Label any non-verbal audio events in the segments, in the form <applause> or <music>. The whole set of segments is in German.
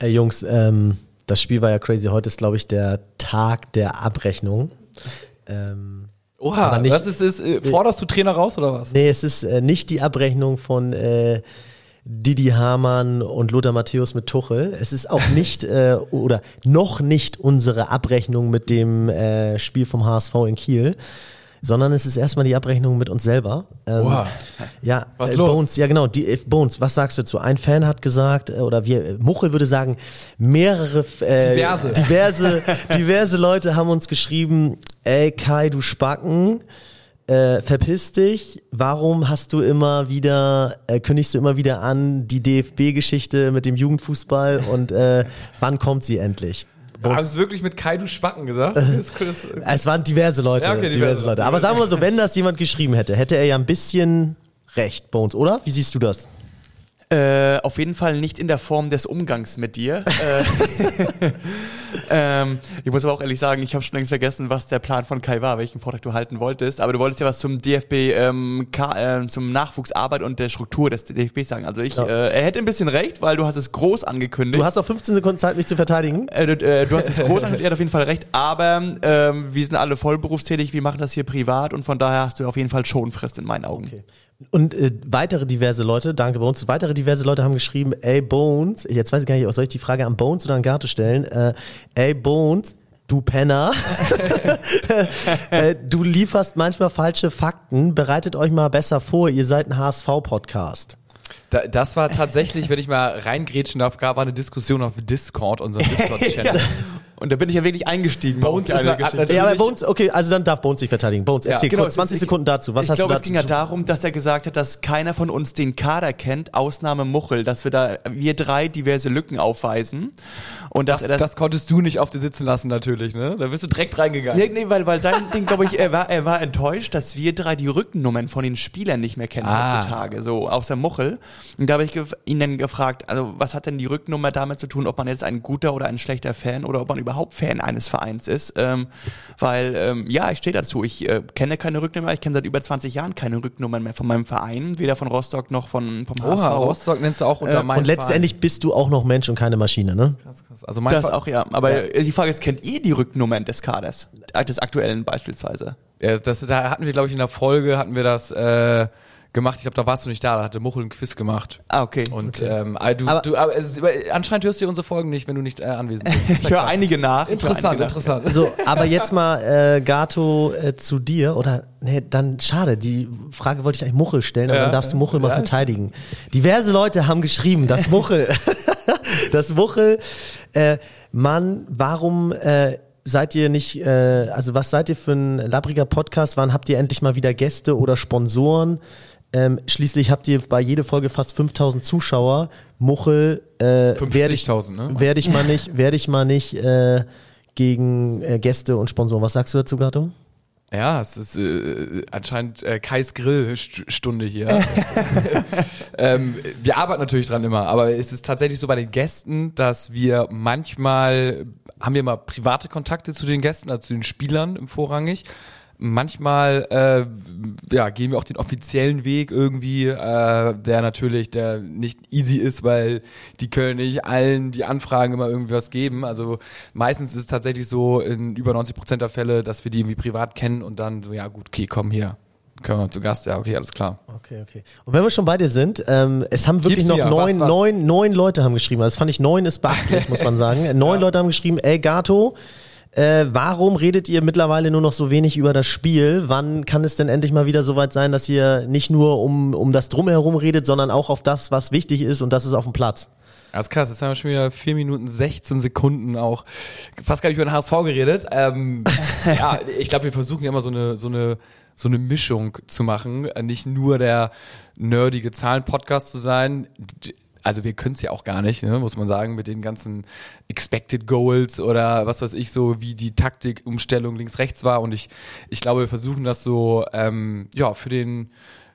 Ey Jungs, ähm, das Spiel war ja crazy. Heute ist, glaube ich, der Tag der Abrechnung. Ähm, Oha, nicht, was ist es? Äh, forderst du Trainer raus oder was? Nee, es ist äh, nicht die Abrechnung von äh, Didi Hamann und Lothar Matthäus mit Tuchel. Es ist auch nicht äh, oder noch nicht unsere Abrechnung mit dem äh, Spiel vom HSV in Kiel sondern es ist erstmal die Abrechnung mit uns selber. Ähm, wow. Ja, was äh, los? Bones, ja genau, die, äh, Bones, was sagst du dazu? Ein Fan hat gesagt, äh, oder wir, äh, Muchel würde sagen, mehrere, äh, diverse. diverse, <laughs> diverse Leute haben uns geschrieben, ey Kai, du Spacken, äh, verpiss dich, warum hast du immer wieder, äh, kündigst du immer wieder an, die DFB-Geschichte mit dem Jugendfußball und äh, wann kommt sie endlich? Hast du es wirklich mit Kai, du Spacken gesagt? <laughs> es waren diverse Leute, ja, okay, diverse, diverse Leute. Aber sagen wir mal so, wenn das jemand geschrieben hätte, hätte er ja ein bisschen recht, Bones, oder? Wie siehst du das? Äh, auf jeden Fall nicht in der Form des Umgangs mit dir. Äh, <laughs> ähm, ich muss aber auch ehrlich sagen, ich habe schon längst vergessen, was der Plan von Kai war, welchen Vortrag du halten wolltest. Aber du wolltest ja was zum DFB, ähm, K, äh, zum Nachwuchsarbeit und der Struktur des DFB sagen. Also ich, ja. äh, er hätte ein bisschen recht, weil du hast es groß angekündigt. Du hast auch 15 Sekunden Zeit, mich zu verteidigen. Äh, du, äh, du, hast es groß angekündigt, er hat auf jeden Fall recht. Aber ähm, wir sind alle vollberufstätig, wir machen das hier privat und von daher hast du auf jeden Fall Schonfrist in meinen Augen. Okay. Und äh, weitere diverse Leute, danke Bones, weitere diverse Leute haben geschrieben, ey Bones, jetzt weiß ich gar nicht, soll ich die Frage an Bones oder an Gato stellen? Äh, ey Bones, du Penner, <laughs> äh, du lieferst manchmal falsche Fakten, bereitet euch mal besser vor, ihr seid ein HSV-Podcast. Da, das war tatsächlich, wenn ich mal reingrätschen darf, gab eine Diskussion auf Discord, unserem <laughs> Discord-Channel. ja. Und da bin ich ja wirklich eingestiegen. Bones ist eine, Geschichte. Ja, aber Bones, okay, also dann darf Bones sich verteidigen. Bones, erzähl ja, genau, kurz 20 Sekunden dazu. Was ich hast glaube, du dazu? es ging ja darum, dass er gesagt hat, dass keiner von uns den Kader kennt, Ausnahme Muchel, dass wir da, wir drei diverse Lücken aufweisen. Und dass das, das, das konntest du nicht auf dir sitzen lassen, natürlich, ne? Da bist du direkt reingegangen. Nee, nee weil, weil sein Ding, glaube ich, er war, er war enttäuscht, dass wir drei die Rückennummern von den Spielern nicht mehr kennen ah. heutzutage, so außer Muchel. Und da habe ich ihn dann gefragt, also was hat denn die Rückennummer damit zu tun, ob man jetzt ein guter oder ein schlechter Fan oder ob man überhaupt Fan eines Vereins ist? Ähm, weil, ähm, ja, ich stehe dazu. Ich äh, kenne keine Rücknummer, ich kenne seit über 20 Jahren keine Rücknummern mehr von meinem Verein, weder von Rostock noch von, vom HSV. Oha, Rostock nennst du auch unter äh, meinem Und letztendlich Verein. bist du auch noch Mensch und keine Maschine, ne? Krass, krass. Also mein das Ver auch, ja. Aber ja. die Frage ist, kennt ihr die Rücknummern des Kaders? Des aktuellen beispielsweise? Ja, das, da hatten wir, glaube ich, in der Folge, hatten wir das, äh, gemacht. Ich glaube, da warst du nicht da, da hatte Muchel ein Quiz gemacht. Ah, okay. Und okay. Ähm, ah, du, aber, du, aber ist, anscheinend hörst du unsere Folgen nicht, wenn du nicht äh, anwesend bist. <laughs> ich höre einige nach. Interessant, einige interessant. Nach. So, aber jetzt mal äh, Gato äh, zu dir oder nee, dann schade. Die Frage wollte ich eigentlich Muchel stellen, aber ja, dann darfst du Muchel ja, mal verteidigen. Diverse Leute haben geschrieben, dass <laughs> Muchel, <laughs> dass Muchel, äh, Mann, warum äh, seid ihr nicht, äh, also was seid ihr für ein labriger Podcast? Wann habt ihr endlich mal wieder Gäste oder Sponsoren? Ähm, schließlich habt ihr bei jeder Folge fast 5000 Zuschauer. Muchel, äh, werde ich, ne? werd ich mal nicht, werde ich mal nicht äh, gegen äh, Gäste und Sponsoren. Was sagst du dazu, Gato? Ja, es ist äh, anscheinend äh, Kais Grillstunde hier. <laughs> ähm, wir arbeiten natürlich dran immer, aber es ist tatsächlich so bei den Gästen, dass wir manchmal haben wir mal private Kontakte zu den Gästen, also zu den Spielern vorrangig. Manchmal äh, ja, gehen wir auch den offiziellen Weg irgendwie, äh, der natürlich der nicht easy ist, weil die können nicht allen die Anfragen immer irgendwie was geben. Also meistens ist es tatsächlich so in über 90 Prozent der Fälle, dass wir die irgendwie privat kennen und dann so, ja gut, okay, komm hier, können wir zu Gast, ja, okay, alles klar. Okay, okay. Und wenn wir schon bei dir sind, ähm, es haben wirklich Gibt's noch mir, neun, was, was? neun, neun Leute haben geschrieben. Also das fand ich neun ist beachtlich, <laughs> muss man sagen. Neun ja. Leute haben geschrieben, ey Gato, äh, warum redet ihr mittlerweile nur noch so wenig über das Spiel? Wann kann es denn endlich mal wieder so weit sein, dass ihr nicht nur um, um das Drumherum redet, sondern auch auf das, was wichtig ist und das ist auf dem Platz? Das ist krass, jetzt haben wir schon wieder 4 Minuten 16 Sekunden auch fast gar nicht über den HSV geredet. Ähm, <laughs> ja, ich glaube, wir versuchen immer so eine, so eine so eine Mischung zu machen, nicht nur der nerdige Zahlen-Podcast zu sein also wir können es ja auch gar nicht, ne, muss man sagen, mit den ganzen Expected Goals oder was weiß ich so, wie die Taktikumstellung links-rechts war. Und ich, ich glaube, wir versuchen das so, ähm, ja, für den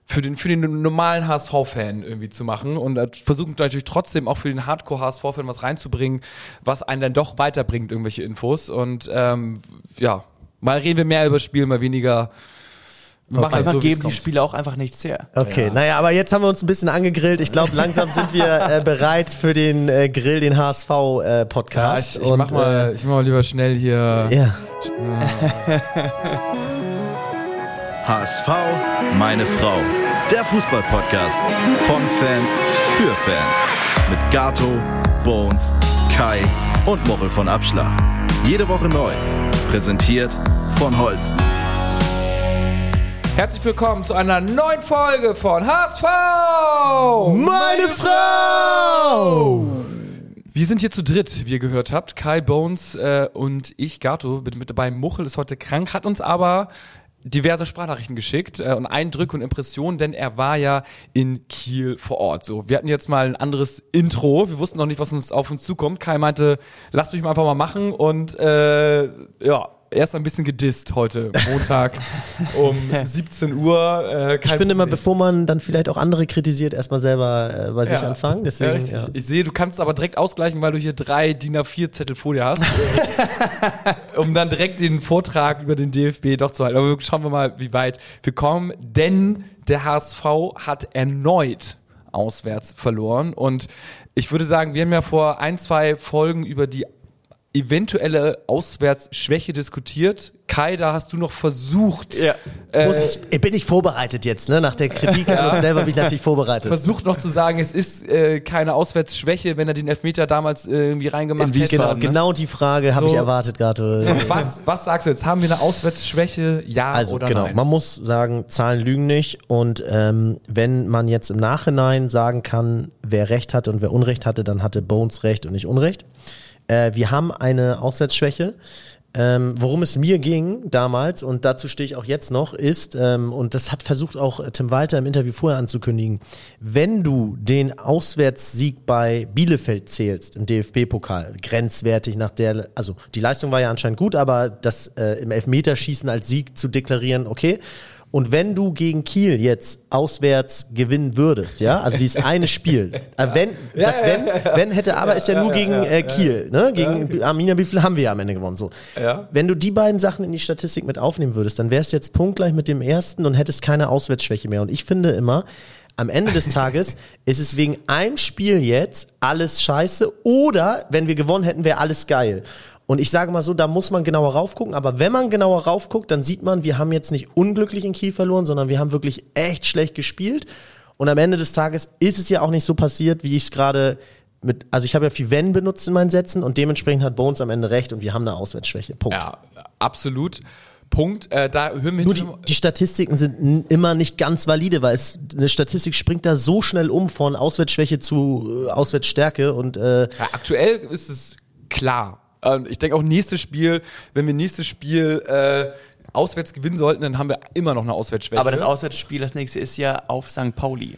für den, für den normalen HSV-Fan irgendwie zu machen und versuchen natürlich trotzdem auch für den Hardcore-HSV-Fan was reinzubringen, was einen dann doch weiterbringt, irgendwelche Infos. Und ähm, ja, mal reden wir mehr über das Spiel, mal weniger Okay. Einfach so, geben die Spieler auch einfach nichts her. Okay, ja. naja, aber jetzt haben wir uns ein bisschen angegrillt. Ich glaube, langsam sind wir <laughs> äh, bereit für den äh, Grill, den HSV-Podcast. Äh, ja, ich, ich, mach mal, äh, ich mach mal lieber schnell hier. Ja. <laughs> HSV, meine Frau. Der Fußball-Podcast von Fans für Fans. Mit Gato, Bones, Kai und Mochel von Abschlag. Jede Woche neu. Präsentiert von Holsten. Herzlich willkommen zu einer neuen Folge von HSV! Meine Frau! Wir sind hier zu dritt, wie ihr gehört habt. Kai Bones äh, und ich, Gato, mit, mit dabei. Muchel ist heute krank, hat uns aber diverse Sprachnachrichten geschickt äh, und Eindrücke und Impressionen, denn er war ja in Kiel vor Ort. So, wir hatten jetzt mal ein anderes Intro. Wir wussten noch nicht, was uns auf uns zukommt. Kai meinte, lasst mich mal einfach mal machen und äh, ja, erst ein bisschen gedisst heute, Montag <laughs> um 17 Uhr. Äh, ich finde immer, bevor man dann vielleicht auch andere kritisiert, erstmal selber äh, bei sich ja, anfangen. Deswegen, ja, ja. Ich sehe, du kannst aber direkt ausgleichen, weil du hier drei DIN A4-Zettel vor dir hast, <laughs> um dann direkt den Vortrag über den DFB doch zu halten. Aber schauen wir mal, wie weit wir kommen, denn der HSV hat erneut auswärts verloren und ich würde sagen, wir haben ja vor ein, zwei Folgen über die eventuelle Auswärtsschwäche diskutiert. Kai, da hast du noch versucht. Ja. Äh, ich, bin ich vorbereitet jetzt, ne? Nach der Kritik an uns selber bin ich natürlich vorbereitet. Versucht noch zu sagen, es ist äh, keine Auswärtsschwäche, wenn er den Elfmeter damals äh, irgendwie reingemacht hätte. Genau, ne? genau die Frage habe so, ich erwartet gerade. Was, was sagst du jetzt? Haben wir eine Auswärtsschwäche? Ja also, oder genau, nein? Man muss sagen, Zahlen lügen nicht. Und ähm, wenn man jetzt im Nachhinein sagen kann, wer Recht hatte und wer Unrecht hatte, dann hatte Bones Recht und nicht Unrecht. Äh, wir haben eine Auswärtsschwäche. Ähm, worum es mir ging damals, und dazu stehe ich auch jetzt noch, ist, ähm, und das hat versucht auch Tim Walter im Interview vorher anzukündigen, wenn du den Auswärtssieg bei Bielefeld zählst, im DFB-Pokal, grenzwertig nach der, also die Leistung war ja anscheinend gut, aber das äh, im Elfmeterschießen als Sieg zu deklarieren, okay. Und wenn du gegen Kiel jetzt auswärts gewinnen würdest, ja, also dieses eine Spiel, <laughs> äh, wenn, das wenn, wenn hätte aber ist ja nur gegen äh, Kiel, ne, gegen Arminia, wie viel haben wir ja am Ende gewonnen, so. Ja. Wenn du die beiden Sachen in die Statistik mit aufnehmen würdest, dann wärst du jetzt punktgleich mit dem ersten und hättest keine Auswärtsschwäche mehr. Und ich finde immer, am Ende des Tages <laughs> ist es wegen einem Spiel jetzt alles scheiße oder wenn wir gewonnen hätten, wäre alles geil. Und ich sage mal so, da muss man genauer raufgucken. Aber wenn man genauer raufguckt, dann sieht man, wir haben jetzt nicht unglücklich in Kiel verloren, sondern wir haben wirklich echt schlecht gespielt. Und am Ende des Tages ist es ja auch nicht so passiert, wie ich es gerade mit, also ich habe ja viel Wenn benutzt in meinen Sätzen und dementsprechend hat Bones am Ende recht und wir haben eine Auswärtsschwäche. Punkt. Ja, absolut. Punkt. Äh, da hören wir Nur die, die, Statistiken sind immer nicht ganz valide, weil es, eine Statistik springt da so schnell um von Auswärtsschwäche zu äh, Auswärtsstärke und äh, ja, aktuell ist es klar. Ähm, ich denke auch nächstes Spiel, wenn wir nächstes Spiel äh, auswärts gewinnen sollten, dann haben wir immer noch eine Auswärtsschwäche. Aber das Auswärtsspiel, das nächste ist ja auf St. Pauli.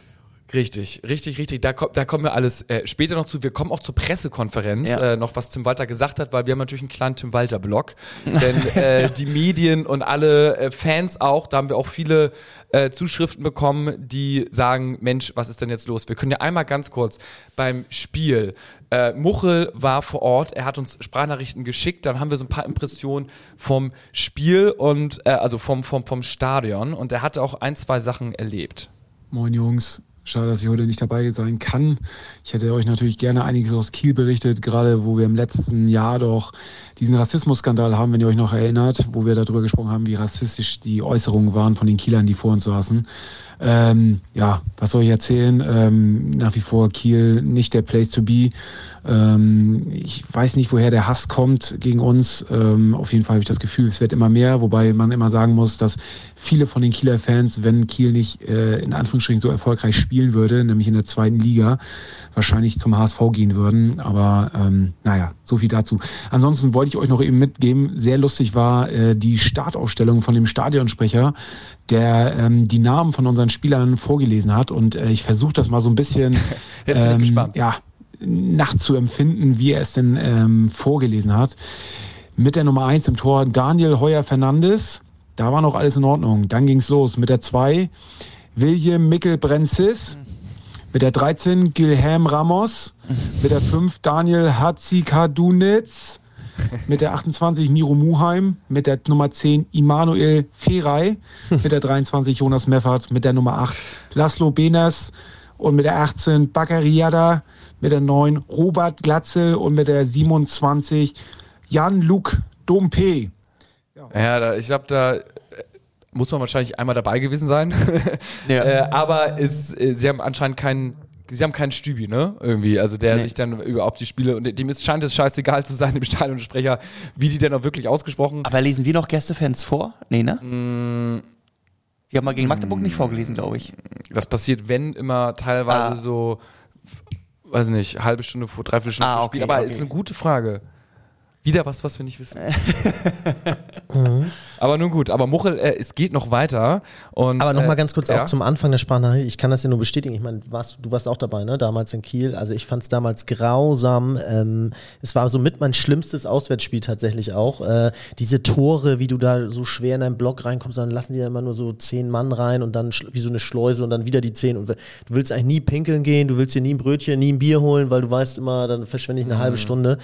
Richtig, richtig, richtig. Da, kommt, da kommen wir alles äh, später noch zu. Wir kommen auch zur Pressekonferenz, ja. äh, noch was Tim Walter gesagt hat, weil wir haben natürlich einen kleinen Tim Walter-Blog. <laughs> Denn äh, die Medien und alle äh, Fans auch, da haben wir auch viele äh, Zuschriften bekommen, die sagen, Mensch, was ist denn jetzt los? Wir können ja einmal ganz kurz beim Spiel. Äh, Muchel war vor Ort, er hat uns Sprachnachrichten geschickt, dann haben wir so ein paar Impressionen vom Spiel und äh, also vom, vom, vom Stadion und er hatte auch ein, zwei Sachen erlebt. Moin Jungs, Schade, dass ich heute nicht dabei sein kann. Ich hätte euch natürlich gerne einiges aus Kiel berichtet, gerade wo wir im letzten Jahr doch diesen Rassismusskandal haben, wenn ihr euch noch erinnert, wo wir darüber gesprochen haben, wie rassistisch die Äußerungen waren von den Kielern, die vor uns saßen. Ähm, ja, was soll ich erzählen? Ähm, nach wie vor Kiel nicht der Place to be. Ähm, ich weiß nicht, woher der Hass kommt gegen uns. Ähm, auf jeden Fall habe ich das Gefühl, es wird immer mehr, wobei man immer sagen muss, dass viele von den Kieler Fans, wenn Kiel nicht äh, in Anführungsstrichen so erfolgreich spielen würde, nämlich in der zweiten Liga, wahrscheinlich zum HSV gehen würden. Aber ähm, naja, so viel dazu. Ansonsten wollte ich euch noch eben mitgeben, sehr lustig war äh, die Startaufstellung von dem Stadionsprecher, der ähm, die Namen von unseren Spielern vorgelesen hat. Und äh, ich versuche das mal so ein bisschen <laughs> Jetzt bin ich ähm, gespannt. Ja, nachzuempfinden, wie er es denn ähm, vorgelesen hat. Mit der Nummer 1 im Tor Daniel Heuer Fernandes. Da war noch alles in Ordnung. Dann ging es los mit der 2 William Mickel Brenzis. Mit der 13 Gilhelm Ramos. Mit der 5 Daniel Hatzikadunitz. <laughs> mit der 28 Miro Muheim, mit der Nummer 10 Immanuel Ferrei, <laughs> mit der 23 Jonas Meffert, mit der Nummer 8 Laszlo Benes und mit der 18 Bakariada, mit der 9 Robert Glatzel und mit der 27 Jan-Luc Dompe. Ja, ja ich glaube, da äh, muss man wahrscheinlich einmal dabei gewesen sein. <laughs> Ja. äh, aber es, äh, sie haben anscheinend keinen sie haben keinen Stübi, ne? Irgendwie. Also der nee. sich dann über auf die Spiele und dem ist, scheint es scheißegal zu sein, dem Stadionsprecher, wie die denn auch wirklich ausgesprochen. Aber lesen wir noch Gästefans vor? Nee, ne? Mm. Wir haben mal gegen Magdeburg mm. nicht vorgelesen, glaube ich. Das passiert, wenn immer teilweise ah. so, weiß nicht, halbe Stunde vor, dreiviertel Stunde ah, vor Spiel. Aber okay. ist eine gute Frage. Wieder was, was wir nicht wissen. <laughs> mhm. Aber nun gut, aber Muchel, äh, es geht noch weiter. Und, aber nochmal äh, ganz kurz ja? auch zum Anfang der Sprachnachricht. Ich kann das ja nur bestätigen. Ich meine, warst, du warst auch dabei, ne? Damals in Kiel. Also ich fand es damals grausam. Ähm, es war so mit mein schlimmstes Auswärtsspiel tatsächlich auch. Äh, diese Tore, wie du da so schwer in deinen Block reinkommst, dann lassen die ja immer nur so zehn Mann rein und dann wie so eine Schleuse und dann wieder die zehn. Und du willst eigentlich nie pinkeln gehen, du willst dir nie ein Brötchen, nie ein Bier holen, weil du weißt immer, dann verschwende ich eine mhm. halbe Stunde.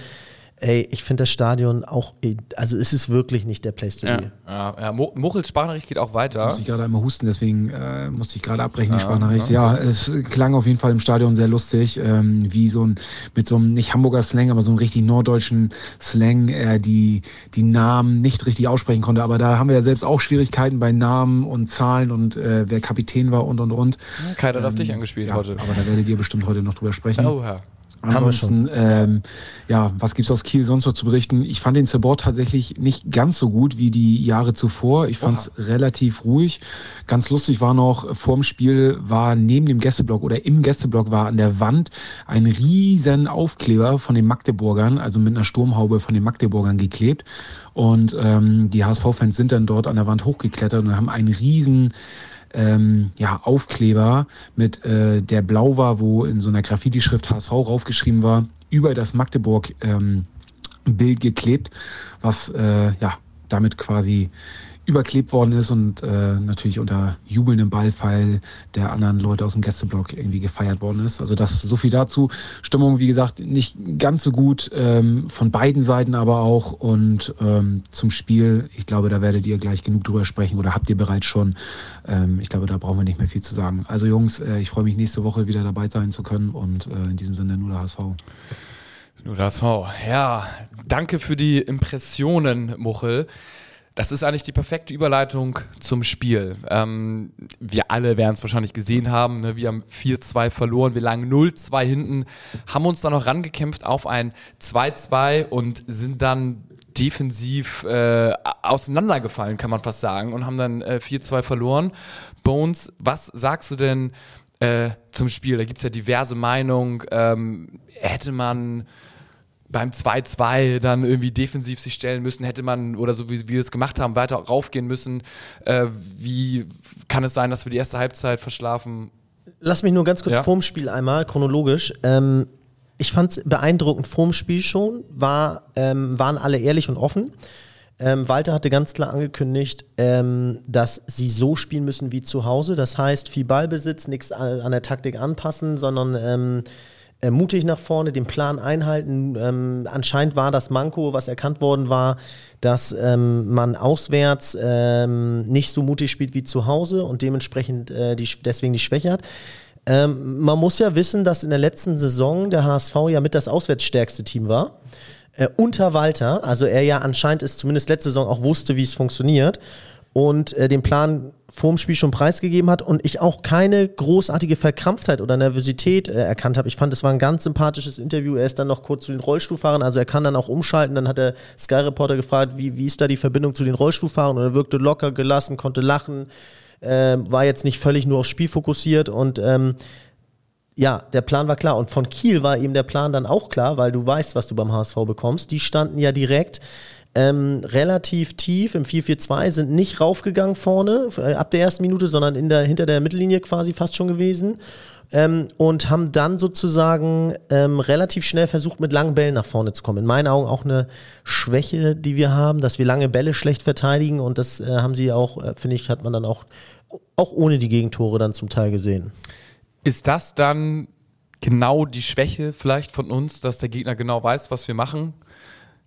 Ey, ich finde das Stadion auch, also es ist wirklich nicht der Place to be. Ja, ja. Muchels Sprachnachricht geht auch weiter. Muss ich gerade einmal husten, deswegen äh, musste ich gerade abbrechen, die Sprachnachricht. Ja, es klang auf jeden Fall im Stadion sehr lustig, ähm, wie so ein, mit so einem, nicht Hamburger Slang, aber so einem richtig norddeutschen Slang, äh, die die Namen nicht richtig aussprechen konnte. Aber da haben wir ja selbst auch Schwierigkeiten bei Namen und Zahlen und äh, wer Kapitän war und und und. Keiner ähm, auf dich angespielt ja, heute. Aber da werdet ihr bestimmt heute noch drüber sprechen. Oh, ja. Ansonsten, ähm, ja, was gibt's aus Kiel sonst noch zu berichten? Ich fand den Zebord tatsächlich nicht ganz so gut wie die Jahre zuvor. Ich fand's Oha. relativ ruhig. Ganz lustig war noch, vorm Spiel war neben dem Gästeblock oder im Gästeblock war an der Wand ein riesen Aufkleber von den Magdeburgern, also mit einer Sturmhaube von den Magdeburgern geklebt. Und ähm, die HSV-Fans sind dann dort an der Wand hochgeklettert und haben einen riesen ähm, ja, Aufkleber mit, äh, der blau war, wo in so einer Graffiti-Schrift HSV raufgeschrieben war, über das Magdeburg ähm, geklebt, was äh, ja damit quasi überklebt worden ist und äh, natürlich unter jubelndem Ballpfeil der anderen Leute aus dem Gästeblock irgendwie gefeiert worden ist. Also das so viel dazu. Stimmung, wie gesagt, nicht ganz so gut ähm, von beiden Seiten aber auch. Und ähm, zum Spiel, ich glaube, da werdet ihr gleich genug drüber sprechen oder habt ihr bereits schon. Ähm, ich glaube, da brauchen wir nicht mehr viel zu sagen. Also Jungs, äh, ich freue mich nächste Woche wieder dabei sein zu können und äh, in diesem Sinne nur der HSV. Nur der HSV. Ja, danke für die Impressionen, Muchel. Das ist eigentlich die perfekte Überleitung zum Spiel. Ähm, wir alle werden es wahrscheinlich gesehen haben. Ne? Wir haben 4-2 verloren, wir lagen 0-2 hinten, haben uns dann noch rangekämpft auf ein 2-2 und sind dann defensiv äh, auseinandergefallen, kann man fast sagen, und haben dann äh, 4-2 verloren. Bones, was sagst du denn äh, zum Spiel? Da gibt es ja diverse Meinungen. Ähm, hätte man beim 2-2 dann irgendwie defensiv sich stellen müssen, hätte man, oder so wie, wie wir es gemacht haben, weiter raufgehen müssen. Äh, wie kann es sein, dass wir die erste Halbzeit verschlafen? Lass mich nur ganz kurz ja? vorm Spiel einmal, chronologisch. Ähm, ich fand es beeindruckend vorm Spiel schon, war, ähm, waren alle ehrlich und offen. Ähm, Walter hatte ganz klar angekündigt, ähm, dass sie so spielen müssen wie zu Hause. Das heißt, viel Ballbesitz, nichts an der Taktik anpassen, sondern ähm, äh, mutig nach vorne, den Plan einhalten. Ähm, anscheinend war das Manko, was erkannt worden war, dass ähm, man auswärts ähm, nicht so mutig spielt wie zu Hause und dementsprechend äh, die, deswegen die Schwäche hat. Ähm, man muss ja wissen, dass in der letzten Saison der HSV ja mit das auswärtsstärkste Team war. Äh, unter Walter, also er ja anscheinend ist zumindest letzte Saison auch wusste, wie es funktioniert und äh, den Plan vorm Spiel schon preisgegeben hat und ich auch keine großartige Verkrampftheit oder Nervosität äh, erkannt habe. Ich fand, es war ein ganz sympathisches Interview. Er ist dann noch kurz zu den Rollstuhlfahrern, also er kann dann auch umschalten. Dann hat der Sky Reporter gefragt, wie, wie ist da die Verbindung zu den Rollstuhlfahrern und er wirkte locker gelassen, konnte lachen, äh, war jetzt nicht völlig nur aufs Spiel fokussiert und ähm, ja, der Plan war klar. Und von Kiel war eben der Plan dann auch klar, weil du weißt, was du beim HSV bekommst. Die standen ja direkt ähm, relativ tief im 4-4-2, sind nicht raufgegangen vorne äh, ab der ersten Minute, sondern in der, hinter der Mittellinie quasi fast schon gewesen. Ähm, und haben dann sozusagen ähm, relativ schnell versucht, mit langen Bällen nach vorne zu kommen. In meinen Augen auch eine Schwäche, die wir haben, dass wir lange Bälle schlecht verteidigen und das äh, haben sie auch, äh, finde ich, hat man dann auch, auch ohne die Gegentore dann zum Teil gesehen. Ist das dann genau die Schwäche vielleicht von uns, dass der Gegner genau weiß, was wir machen?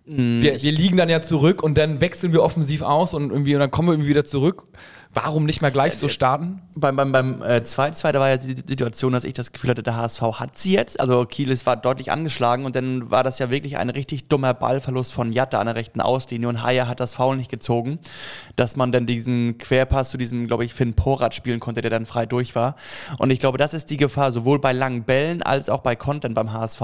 Wir, wir liegen dann ja zurück und dann wechseln wir offensiv aus und irgendwie und dann kommen wir irgendwie wieder zurück. Warum nicht mal gleich so starten? Beim, beim, beim äh, 2-2, da war ja die Situation, dass ich das Gefühl hatte, der HSV hat sie jetzt. Also Kiel ist, war deutlich angeschlagen und dann war das ja wirklich ein richtig dummer Ballverlust von Jatta an der rechten Auslinie und Haya hat das Foul nicht gezogen, dass man dann diesen Querpass zu diesem, glaube ich, Finn Porat spielen konnte, der dann frei durch war. Und ich glaube, das ist die Gefahr, sowohl bei langen Bällen als auch bei Content beim HSV,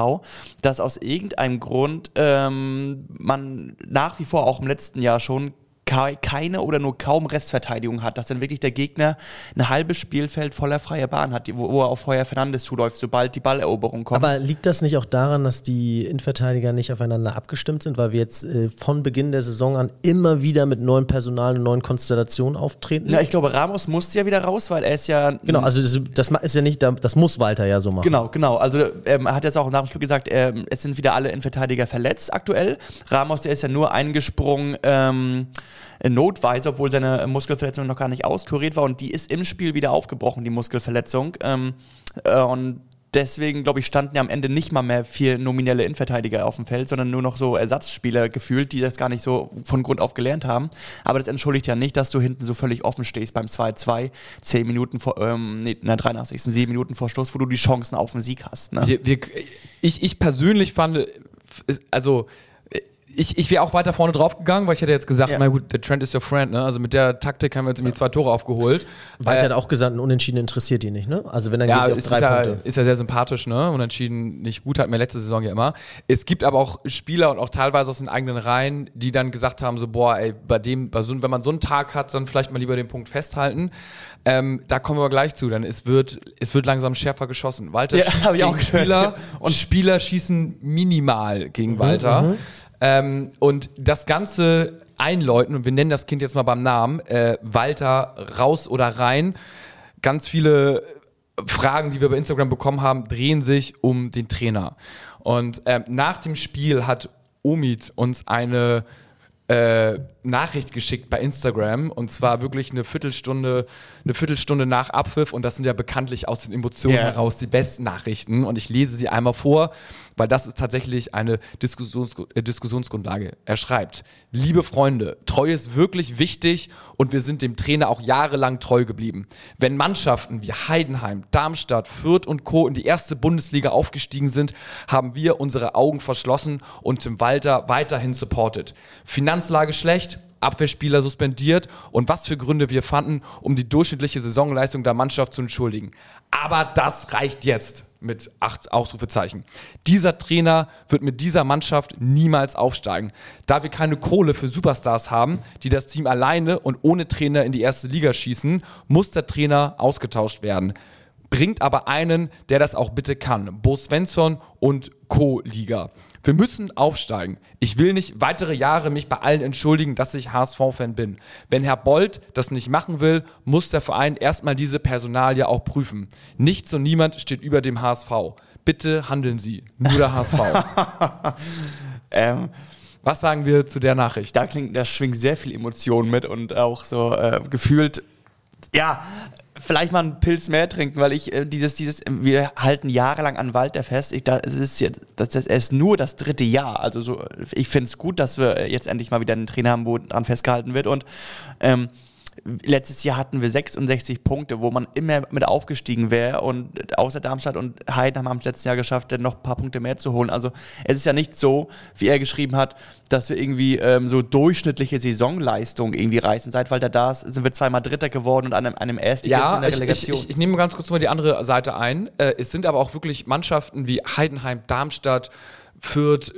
dass aus irgendeinem Grund ähm, man nach wie vor auch im letzten Jahr schon keine oder nur kaum Restverteidigung hat, dass dann wirklich der Gegner ein halbes Spielfeld voller freier Bahn hat, wo, wo er auf Heuer Fernandes zuläuft, sobald die Balleroberung kommt. Aber liegt das nicht auch daran, dass die Innenverteidiger nicht aufeinander abgestimmt sind, weil wir jetzt äh, von Beginn der Saison an immer wieder mit neuen Personal und neuen Konstellationen auftreten? Ja, ich glaube, Ramos muss ja wieder raus, weil er ist ja. Genau, also das, das ist ja nicht, das muss Walter ja so machen. Genau, genau. Also ähm, er hat jetzt auch nach dem Spiel gesagt, ähm, es sind wieder alle Innenverteidiger verletzt aktuell. Ramos, der ist ja nur eingesprungen. Ähm, notweise, obwohl seine Muskelverletzung noch gar nicht auskuriert war und die ist im Spiel wieder aufgebrochen, die Muskelverletzung. Ähm, äh, und deswegen, glaube ich, standen ja am Ende nicht mal mehr vier nominelle Innenverteidiger auf dem Feld, sondern nur noch so Ersatzspieler gefühlt, die das gar nicht so von Grund auf gelernt haben. Aber das entschuldigt ja nicht, dass du hinten so völlig offen stehst beim 2-2, zehn Minuten vor, ähm, nee, der 83. sieben Minuten vor Schluss, wo du die Chancen auf den Sieg hast. Ne? Wir, wir, ich, ich persönlich fand, also ich, ich wäre auch weiter vorne drauf gegangen, weil ich hätte jetzt gesagt, ja. na gut, der Trend ist your friend, ne? Also mit der Taktik haben wir jetzt irgendwie zwei Tore aufgeholt. Walter hat auch gesagt, ein Unentschieden interessiert ihn nicht, ne? Also wenn dann ja, geht es drei ist Punkte. Ja, ist ja sehr sympathisch, ne? Unentschieden nicht gut, hatten wir letzte Saison ja immer. Es gibt aber auch Spieler und auch teilweise aus den eigenen Reihen, die dann gesagt haben, so, boah, ey, bei dem, bei so, wenn man so einen Tag hat, dann vielleicht mal lieber den Punkt festhalten. Ähm, da kommen wir gleich zu, dann es wird, es wird langsam schärfer geschossen. Walter ja, schießt gegen Spieler und Spieler schießen minimal gegen mhm, Walter. Mhm, ähm, und das Ganze einläuten, und wir nennen das Kind jetzt mal beim Namen, äh, Walter raus oder rein. Ganz viele Fragen, die wir bei Instagram bekommen haben, drehen sich um den Trainer. Und ähm, nach dem Spiel hat Omid uns eine äh, Nachricht geschickt bei Instagram und zwar wirklich eine Viertelstunde, eine Viertelstunde nach Abpfiff und das sind ja bekanntlich aus den Emotionen yeah. heraus die besten Nachrichten und ich lese sie einmal vor, weil das ist tatsächlich eine Diskussions äh, Diskussionsgrundlage. Er schreibt, liebe Freunde, Treue ist wirklich wichtig und wir sind dem Trainer auch jahrelang treu geblieben. Wenn Mannschaften wie Heidenheim, Darmstadt, Fürth und Co. in die erste Bundesliga aufgestiegen sind, haben wir unsere Augen verschlossen und Tim Walter weiterhin supportet. Finanzlage schlecht, Abwehrspieler suspendiert und was für Gründe wir fanden, um die durchschnittliche Saisonleistung der Mannschaft zu entschuldigen. Aber das reicht jetzt mit acht Ausrufezeichen. Dieser Trainer wird mit dieser Mannschaft niemals aufsteigen. Da wir keine Kohle für Superstars haben, die das Team alleine und ohne Trainer in die erste Liga schießen, muss der Trainer ausgetauscht werden. Bringt aber einen, der das auch bitte kann. Bo Svensson und Co-Liga. Wir müssen aufsteigen. Ich will nicht weitere Jahre mich bei allen entschuldigen, dass ich HSV-Fan bin. Wenn Herr Bold das nicht machen will, muss der Verein erstmal diese Personalie auch prüfen. Nichts und niemand steht über dem HSV. Bitte handeln Sie. Nur der HSV. <laughs> ähm, Was sagen wir zu der Nachricht? Da klingt, da schwingt sehr viel Emotion mit und auch so äh, gefühlt ja, vielleicht mal einen Pilz mehr trinken, weil ich äh, dieses, dieses, wir halten jahrelang an Walter fest. Ich, da, es ist jetzt, das, das ist nur das dritte Jahr. Also so, ich finde es gut, dass wir jetzt endlich mal wieder einen Trainer haben, wo dran festgehalten wird. Und ähm, Letztes Jahr hatten wir 66 Punkte, wo man immer mit aufgestiegen wäre und außer Darmstadt und Heidenheim haben es letztes Jahr geschafft, dann noch ein paar Punkte mehr zu holen. Also es ist ja nicht so, wie er geschrieben hat, dass wir irgendwie ähm, so durchschnittliche Saisonleistung irgendwie reißen. Seit Walter da sind wir zweimal Dritter geworden und an einem, einem Erstligisten ja, in der Relegation. Ich, ich, ich, nehme ganz kurz mal die andere Seite ein. Äh, es sind aber auch wirklich Mannschaften wie Heidenheim, Darmstadt, Fürth,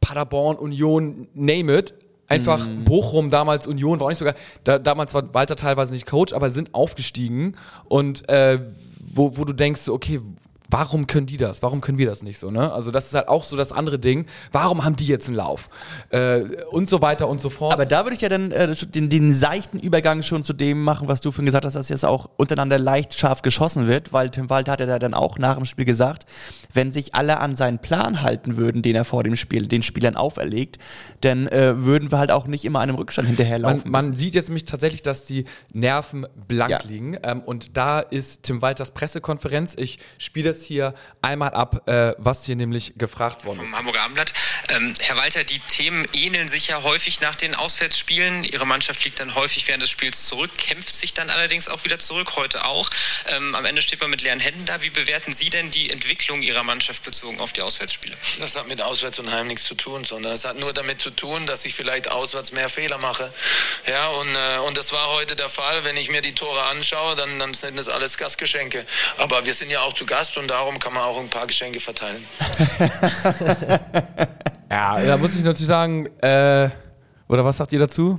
Paderborn, Union, name it, Einfach mm. Bochum, damals Union, war auch nicht sogar, da, damals war Walter teilweise nicht Coach, aber sind aufgestiegen und äh, wo, wo du denkst, okay, warum können die das? Warum können wir das nicht so? Ne? Also das ist halt auch so das andere Ding. Warum haben die jetzt einen Lauf? Äh, und so weiter und so fort. Aber da würde ich ja dann äh, den, den seichten Übergang schon zu dem machen, was du vorhin gesagt hast, dass jetzt auch untereinander leicht scharf geschossen wird, weil Tim Walter hat ja dann auch nach dem Spiel gesagt, wenn sich alle an seinen Plan halten würden, den er vor dem Spiel den Spielern auferlegt, dann äh, würden wir halt auch nicht immer einem Rückstand hinterherlaufen. Man, man sieht jetzt nämlich tatsächlich, dass die Nerven blank ja. liegen. Ähm, und da ist Tim Walters Pressekonferenz. Ich spiele es hier einmal ab, äh, was hier nämlich gefragt worden ist. Vom Hamburger Abendblatt. Ähm, Herr Walter, die Themen ähneln sich ja häufig nach den Auswärtsspielen. Ihre Mannschaft liegt dann häufig während des Spiels zurück, kämpft sich dann allerdings auch wieder zurück, heute auch. Ähm, am Ende steht man mit leeren Händen da. Wie bewerten Sie denn die Entwicklung Ihrer Mannschaft bezogen auf die Auswärtsspiele? Das hat mit Auswärts und Heim nichts zu tun, sondern es hat nur damit zu tun, dass ich vielleicht auswärts mehr Fehler mache. Ja, und, äh, und das war heute der Fall. Wenn ich mir die Tore anschaue, dann, dann sind das alles Gastgeschenke. Aber wir sind ja auch zu Gast und darum kann man auch ein paar Geschenke verteilen. <laughs> ja, da muss ich natürlich sagen, äh, oder was sagt ihr dazu?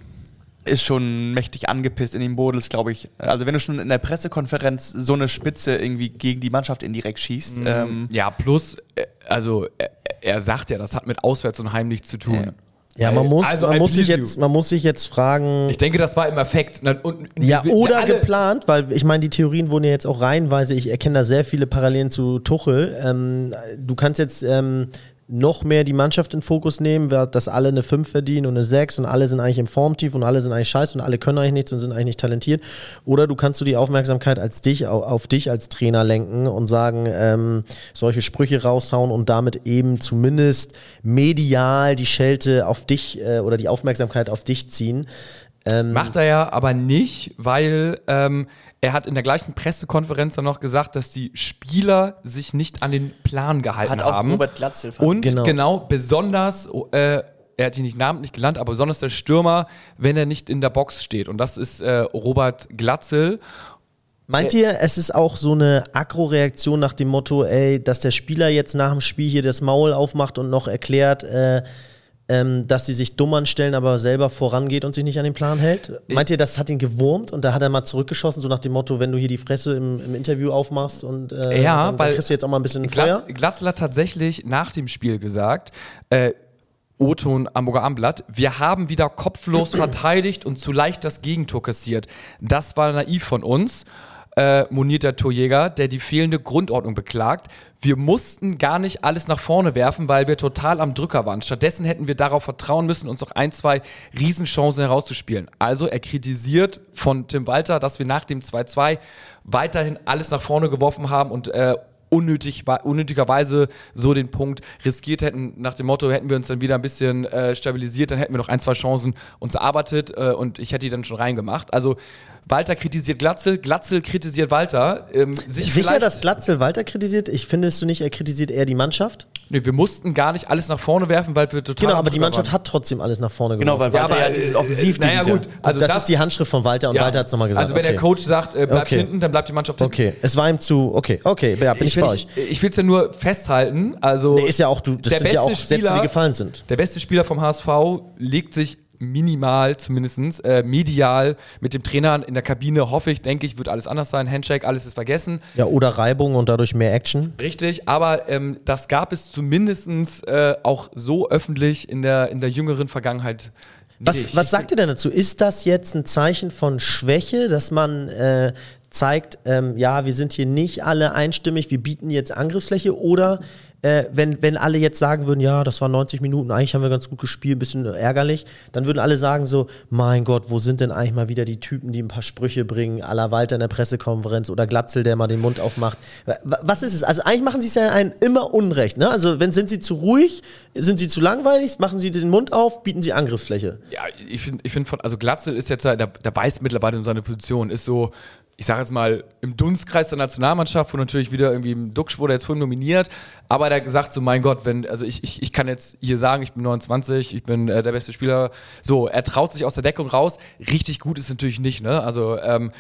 ist schon mächtig angepisst in den Bodels, glaube ich. Also wenn du schon in der Pressekonferenz so eine Spitze irgendwie gegen die Mannschaft indirekt schießt. Mhm. Ähm ja, plus, äh, also er, er, sagt ja, das hat mit Auswärts und Heim nichts zu tun. Ja. Ja, man muss, also man, muss sich jetzt, man muss sich jetzt fragen. Ich denke, das war im Effekt. Und ja, oder geplant, weil ich meine, die Theorien wurden ja jetzt auch reihenweise, ich erkenne da sehr viele Parallelen zu Tuchel. Ähm, du kannst jetzt ähm, noch mehr die Mannschaft in Fokus nehmen, dass alle eine 5 verdienen und eine 6 und alle sind eigentlich im Formtief und alle sind eigentlich scheiße und alle können eigentlich nichts und sind eigentlich nicht talentiert. Oder du kannst du die Aufmerksamkeit als dich, auf dich als Trainer lenken und sagen, ähm, solche Sprüche raushauen und damit eben zumindest medial die Schelte auf dich äh, oder die Aufmerksamkeit auf dich ziehen. Ähm, Macht er ja aber nicht, weil ähm, er hat in der gleichen Pressekonferenz dann noch gesagt, dass die Spieler sich nicht an den Plan gehalten hat auch haben. Robert Glatzel fast. Und genau, genau besonders, äh, er hat ihn nicht namentlich gelernt, aber besonders der Stürmer, wenn er nicht in der Box steht. Und das ist äh, Robert Glatzel. Meint ihr, es ist auch so eine Agro-Reaktion nach dem Motto, ey, dass der Spieler jetzt nach dem Spiel hier das Maul aufmacht und noch erklärt, äh, ähm, dass sie sich dumm anstellen, aber selber vorangeht und sich nicht an den Plan hält? Meint ihr, das hat ihn gewurmt und da hat er mal zurückgeschossen, so nach dem Motto, wenn du hier die Fresse im, im Interview aufmachst und äh, ja, dann, weil kriegst du jetzt auch mal ein bisschen Feuer? Glatzler hat tatsächlich nach dem Spiel gesagt, äh, O-Ton Hamburger Amblatt. Wir haben wieder kopflos <clears throat> verteidigt und zu leicht das Gegentor kassiert. Das war naiv von uns äh, moniert der Torjäger, der die fehlende Grundordnung beklagt. Wir mussten gar nicht alles nach vorne werfen, weil wir total am Drücker waren. Stattdessen hätten wir darauf vertrauen müssen, uns auch ein, zwei Riesenchancen herauszuspielen. Also er kritisiert von Tim Walter, dass wir nach dem 2-2 weiterhin alles nach vorne geworfen haben und äh, unnötig, unnötigerweise so den Punkt riskiert hätten, nach dem Motto, hätten wir uns dann wieder ein bisschen äh, stabilisiert, dann hätten wir noch ein, zwei Chancen uns erarbeitet äh, und ich hätte die dann schon reingemacht. Also Walter kritisiert Glatzel, Glatzel kritisiert Walter. Ähm, Sicher, dass Glatzel Walter kritisiert? Ich findest du nicht, er kritisiert eher die Mannschaft? Nee, wir mussten gar nicht alles nach vorne werfen, weil wir total. Genau, aber die Mannschaft waren. hat trotzdem alles nach vorne geworfen. Genau, weil Walter ja, aber, ja dieses Offensiv naja, gut. Also das, das, ist die Handschrift von Walter und ja. Walter hat es nochmal gesagt. Also wenn okay. der Coach sagt, äh, bleibt okay. hinten, dann bleibt die Mannschaft hinten. Okay, es war ihm zu, okay, okay, ja, bin ich, ich bei euch. Ich, ich will es ja nur festhalten, also. Nee, ist ja auch, du, das sind ja auch Spieler, Sätze, die gefallen sind. Der beste Spieler vom HSV legt sich minimal zumindest äh, medial mit dem Trainer in der Kabine, hoffe ich, denke ich, wird alles anders sein. Handshake, alles ist vergessen. Ja, oder Reibung und dadurch mehr Action. Richtig, aber ähm, das gab es zumindest äh, auch so öffentlich in der, in der jüngeren Vergangenheit was, was, sagt ihr denn dazu? Ist das jetzt ein Zeichen von Schwäche, dass man äh, zeigt, ähm, ja, wir sind hier nicht alle einstimmig, wir bieten jetzt Angriffsfläche oder äh, wenn, wenn alle jetzt sagen würden, ja, das waren 90 Minuten, eigentlich haben wir ganz gut gespielt, bisschen ärgerlich, dann würden alle sagen so, mein Gott, wo sind denn eigentlich mal wieder die Typen, die ein paar Sprüche bringen, à la Walter in der Pressekonferenz oder Glatzel, der mal den Mund aufmacht. Was ist es? Also eigentlich machen sie es ja ein immer Unrecht, ne? Also wenn sind sie zu ruhig, sind sie zu langweilig, machen sie den Mund auf, bieten sie Angriffsfläche. Ja, ich finde, ich find von, also Glatzel ist jetzt, der, der weiß mittlerweile in seiner Position, ist so, ich sage jetzt mal, im Dunstkreis der Nationalmannschaft, wo natürlich wieder irgendwie im Duxch wurde jetzt vorhin nominiert, aber der gesagt so, mein Gott, wenn, also ich, ich, ich kann jetzt hier sagen, ich bin 29, ich bin äh, der beste Spieler, so, er traut sich aus der Deckung raus, richtig gut ist natürlich nicht, ne, also ähm,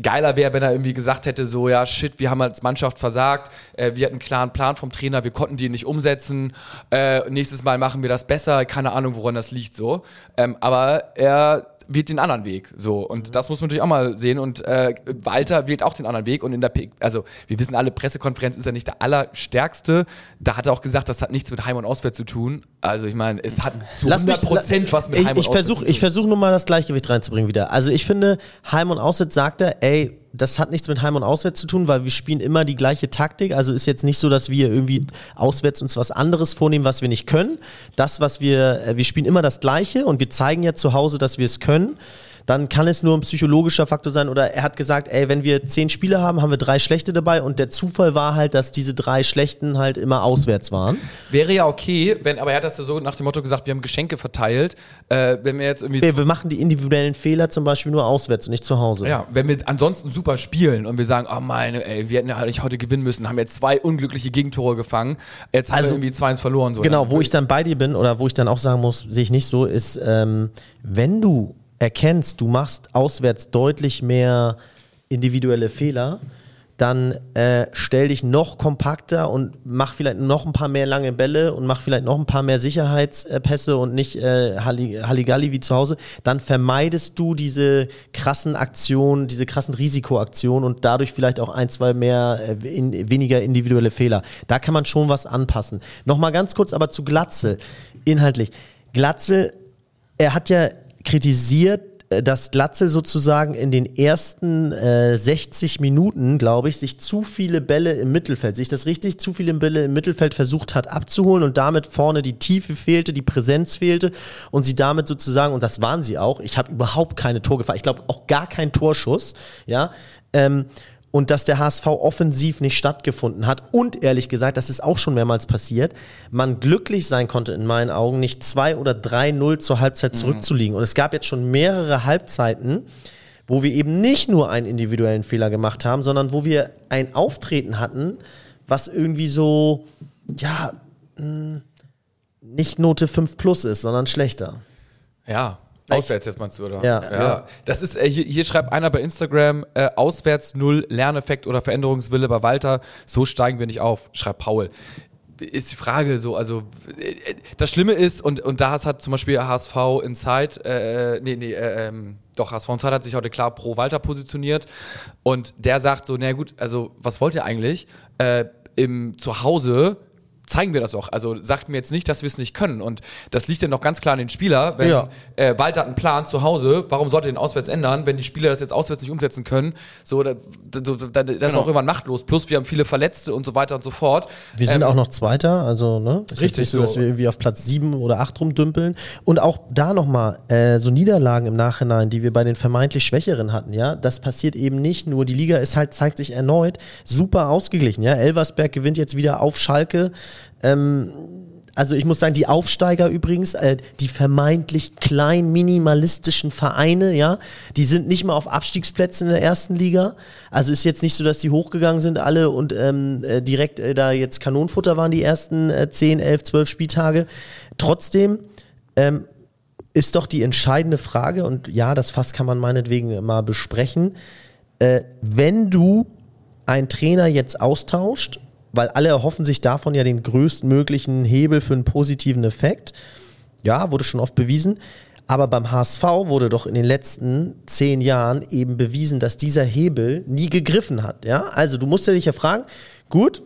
geiler wäre, wenn er irgendwie gesagt hätte, so, ja, shit, wir haben als Mannschaft versagt, äh, wir hatten einen klaren Plan vom Trainer, wir konnten den nicht umsetzen, äh, nächstes Mal machen wir das besser, keine Ahnung, woran das liegt, so, ähm, aber er wählt den anderen Weg. So. Und mhm. das muss man natürlich auch mal sehen. Und äh, Walter wählt auch den anderen Weg. Und in der, P also wir wissen alle, Pressekonferenz ist ja nicht der allerstärkste. Da hat er auch gesagt, das hat nichts mit Heim und Auswärts zu tun. Also ich meine, es hat zu Lass 100 Prozent was mit Heim ich, und Auswärts versuch, zu tun. Ich versuche nur mal das Gleichgewicht reinzubringen wieder. Also ich finde, Heim und Auswärts sagt er, ey, das hat nichts mit Heim und Auswärts zu tun, weil wir spielen immer die gleiche Taktik. Also ist jetzt nicht so, dass wir irgendwie auswärts uns was anderes vornehmen, was wir nicht können. Das, was wir, äh, wir spielen immer das Gleiche und wir zeigen ja zu Hause, dass wir es können. Dann kann es nur ein psychologischer Faktor sein oder er hat gesagt, ey, wenn wir zehn Spiele haben, haben wir drei schlechte dabei und der Zufall war halt, dass diese drei schlechten halt immer auswärts waren. Wäre ja okay, wenn, aber er hat das ja so nach dem Motto gesagt, wir haben Geschenke verteilt, äh, wenn wir jetzt irgendwie... Wir, wir machen die individuellen Fehler zum Beispiel nur auswärts und nicht zu Hause. Ja, wenn wir ansonsten super spielen und wir sagen, oh meine, ey, wir hätten ja eigentlich heute gewinnen müssen, haben jetzt zwei unglückliche Gegentore gefangen, jetzt haben Also, wir irgendwie 2-1 verloren. So. Genau, wo ich dann bei dir bin oder wo ich dann auch sagen muss, sehe ich nicht so, ist, ähm, wenn du erkennst, du machst auswärts deutlich mehr individuelle Fehler, dann äh, stell dich noch kompakter und mach vielleicht noch ein paar mehr lange Bälle und mach vielleicht noch ein paar mehr Sicherheitspässe und nicht äh, Halli- Halligalli wie zu Hause. Dann vermeidest du diese krassen Aktionen, diese krassen Risikoaktionen und dadurch vielleicht auch ein, zwei mehr, äh, in, weniger individuelle Fehler. Da kann man schon was anpassen. Nochmal ganz kurz aber zu Glatzel, inhaltlich. Glatzel, er hat ja kritisiert, äh, dass Glatzel sozusagen in den ersten äh, 60 Minuten, glaube ich, sich zu viele Bälle im Mittelfeld, sich das richtig, zu viele Bälle im Mittelfeld versucht hat abzuholen und damit vorne die Tiefe fehlte, die Präsenz fehlte und sie damit sozusagen, und das waren sie auch, ich habe überhaupt keine Torgefahr, ich glaube auch gar keinen Torschuss, ja, ähm, und dass der HSV offensiv nicht stattgefunden hat und ehrlich gesagt, das ist auch schon mehrmals passiert, man glücklich sein konnte in meinen Augen, nicht 2 oder 3-0 zur Halbzeit zurückzuliegen. Und es gab jetzt schon mehrere Halbzeiten, wo wir eben nicht nur einen individuellen Fehler gemacht haben, sondern wo wir ein Auftreten hatten, was irgendwie so, ja, mh, nicht Note 5 plus ist, sondern schlechter. Ja. Auswärts jetzt meinst du, oder? Ja. ja. Das ist, äh, hier, hier schreibt einer bei Instagram, äh, auswärts null Lerneffekt oder Veränderungswille bei Walter, so steigen wir nicht auf, schreibt Paul. Ist die Frage so, also äh, das Schlimme ist, und, und da hat zum Beispiel HSV Inside, äh, nee, nee, äh, ähm, doch, HSV Inside hat sich heute klar pro Walter positioniert und der sagt so, na gut, also was wollt ihr eigentlich? Äh, Im Zuhause zeigen wir das auch. Also sagt mir jetzt nicht, dass wir es nicht können. Und das liegt dann noch ganz klar an den Spieler. Wenn Ja. äh, Walter hat einen Plan zu Hause, warum sollte er den auswärts ändern, wenn die Spieler das jetzt auswärts nicht umsetzen können? So, da, da, da, das ist auch irgendwann machtlos. Plus wir haben viele Verletzte und so weiter und so fort. Wir sind Ähm, auch noch Zweiter, also ne? Ist Richtig so, dass wir irgendwie auf Platz sieben oder acht rumdümpeln. Und auch da nochmal, äh, so Niederlagen im Nachhinein, die wir bei den vermeintlich Schwächeren hatten, ja, das passiert eben nicht nur. Die Liga ist halt, zeigt sich erneut super ausgeglichen, ja. Elversberg gewinnt jetzt wieder auf Schalke. Ähm, also ich muss sagen, die Aufsteiger übrigens, äh, die vermeintlich klein minimalistischen Vereine, ja, die sind nicht mal auf Abstiegsplätzen in der ersten Liga. Also ist jetzt nicht so, dass die hochgegangen sind alle und ähm, äh, direkt äh, da jetzt Kanonenfutter waren die ersten äh, 10, 11, 12 Spieltage. Trotzdem ähm, ist doch die entscheidende Frage, und ja, das Fass kann man meinetwegen mal besprechen, äh, wenn du einen Trainer jetzt austauscht, weil alle erhoffen sich davon ja den größtmöglichen Hebel für einen positiven Effekt. Ja, wurde schon oft bewiesen. Aber beim HSV wurde doch in den letzten zehn Jahren eben bewiesen, dass dieser Hebel nie gegriffen hat. Ja, also du musst ja dich ja fragen, gut,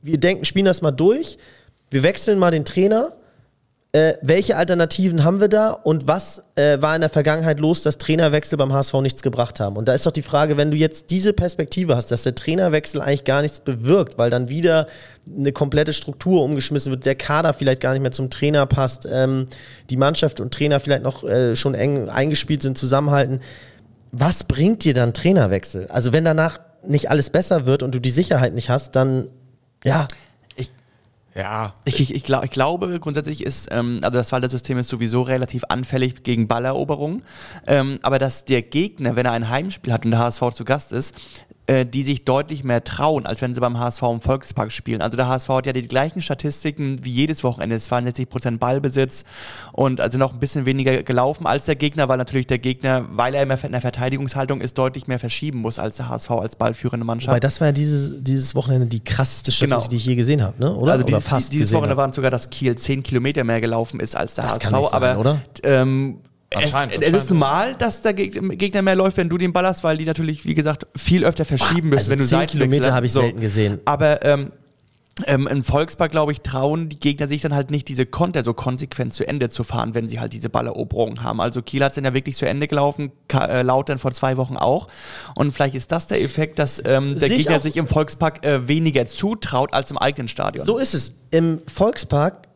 wir denken, spielen das mal durch, wir wechseln mal den Trainer. Äh, welche Alternativen haben wir da und was äh, war in der Vergangenheit los, dass Trainerwechsel beim HSV nichts gebracht haben? Und da ist doch die Frage, wenn du jetzt diese Perspektive hast, dass der Trainerwechsel eigentlich gar nichts bewirkt, weil dann wieder eine komplette Struktur umgeschmissen wird, der Kader vielleicht gar nicht mehr zum Trainer passt, ähm, die Mannschaft und Trainer vielleicht noch äh, schon eng eingespielt sind, zusammenhalten. Was bringt dir dann Trainerwechsel? Also wenn danach nicht alles besser wird und du die Sicherheit nicht hast, dann ja, Ja. Ich, ich, ich, glaub, ich glaube, grundsätzlich ist, ähm, also das Walter-System ist sowieso relativ anfällig gegen Balleroberungen. Ähm, aber dass der Gegner, wenn er ein Heimspiel hat und der HSV zu Gast ist, äh, die sich deutlich mehr trauen, als wenn sie beim HSV im Volkspark spielen. Also der HSV hat ja die gleichen Statistiken wie jedes Wochenende. Es waren 60% Ballbesitz und also noch ein bisschen weniger gelaufen als der Gegner, weil natürlich der Gegner, weil er immer in der Verteidigungshaltung ist, deutlich mehr verschieben muss als der HSV als ballführende Mannschaft. Weil das war ja dieses, dieses Wochenende die krasseste Statistik, Genau. die ich je gesehen habe, ne? oder? Also oder dieses, dieses Wochenende waren sogar, dass Kiel 10 Kilometer mehr gelaufen ist als der Das HSV. sein, aber oder? Ähm, es, Anscheinend, es ist anscheinend. normal, dass der Geg- Gegner mehr läuft, wenn du den Ball hast, weil die natürlich, wie gesagt, viel öfter verschieben müssen, also wenn du 10 Seitenwechsel Kilometer habe ich selten gesehen. Aber ähm, ähm, im Volkspark, glaube ich, trauen die Gegner sich dann halt nicht, diese Konter so konsequent zu Ende zu fahren, wenn sie halt diese Balleroberungen haben. Also Kiel hat es dann ja wirklich zu Ende gelaufen, Ka äh, Lautern vor zwei Wochen auch. Und vielleicht ist das der Effekt, dass ähm, der Sehe ich Gegner sich im Volkspark äh, weniger zutraut als im eigenen Stadion. So ist es. Im Volkspark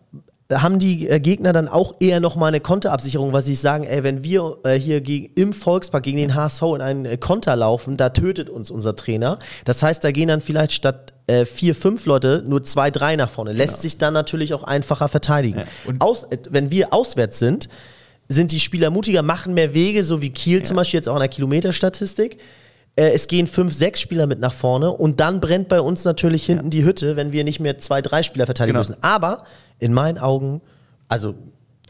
haben die äh, Gegner dann auch eher nochmal eine Konterabsicherung, weil sie sagen, ey, wenn wir äh, hier gegen, im Volkspark gegen den HSV in einen äh, Konter laufen, da tötet uns unser Trainer. Das heißt, da gehen dann vielleicht statt äh, vier, fünf Leute nur zwei, drei nach vorne. Lässt Genau. sich dann natürlich auch einfacher verteidigen. Ja. Und Aus, äh, wenn wir auswärts sind, sind die Spieler mutiger, machen mehr Wege, so wie Kiel zum Beispiel jetzt auch in der Kilometerstatistik. Äh, es gehen fünf, sechs Spieler mit nach vorne und dann brennt bei uns natürlich hinten die Hütte, wenn wir nicht mehr zwei, drei Spieler verteidigen Genau. müssen. Aber in meinen Augen, also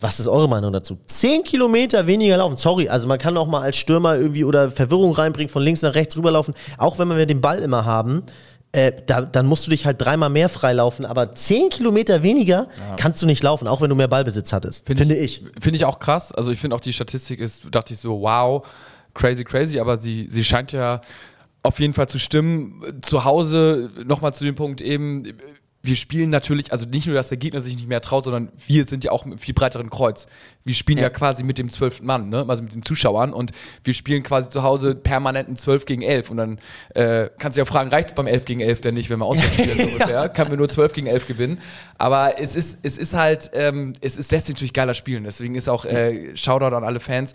was ist eure Meinung dazu? Zehn Kilometer weniger laufen. Sorry, also man kann auch mal als Stürmer irgendwie oder Verwirrung reinbringen, von links nach rechts rüberlaufen. Auch wenn wir den Ball immer haben, äh, da, dann musst du dich halt dreimal mehr freilaufen. Aber zehn Kilometer weniger kannst du nicht laufen, auch wenn du mehr Ballbesitz hattest. Finde ich. Finde ich auch krass. Also ich finde auch die Statistik ist, dachte ich so, wow, crazy, crazy, aber sie, sie scheint ja auf jeden Fall zu stimmen. Zu Hause nochmal zu dem Punkt eben, wir spielen natürlich, also nicht nur, dass der Gegner sich nicht mehr traut, sondern wir sind ja auch mit viel breiteren Kreuz. Wir spielen ja, quasi mit dem zwölften Mann, ne? also mit den Zuschauern und wir spielen quasi zu Hause permanent ein 12 gegen 11 und dann äh, kannst du ja fragen, reicht's beim 11 gegen 11 denn nicht, wenn wir auswärts spielen <laughs> so ungefähr? Kann wir nur 12 gegen 11 gewinnen. Aber es ist, es ist halt, ähm, es, es lässt natürlich geiler spielen, deswegen ist auch äh, Shoutout an alle Fans.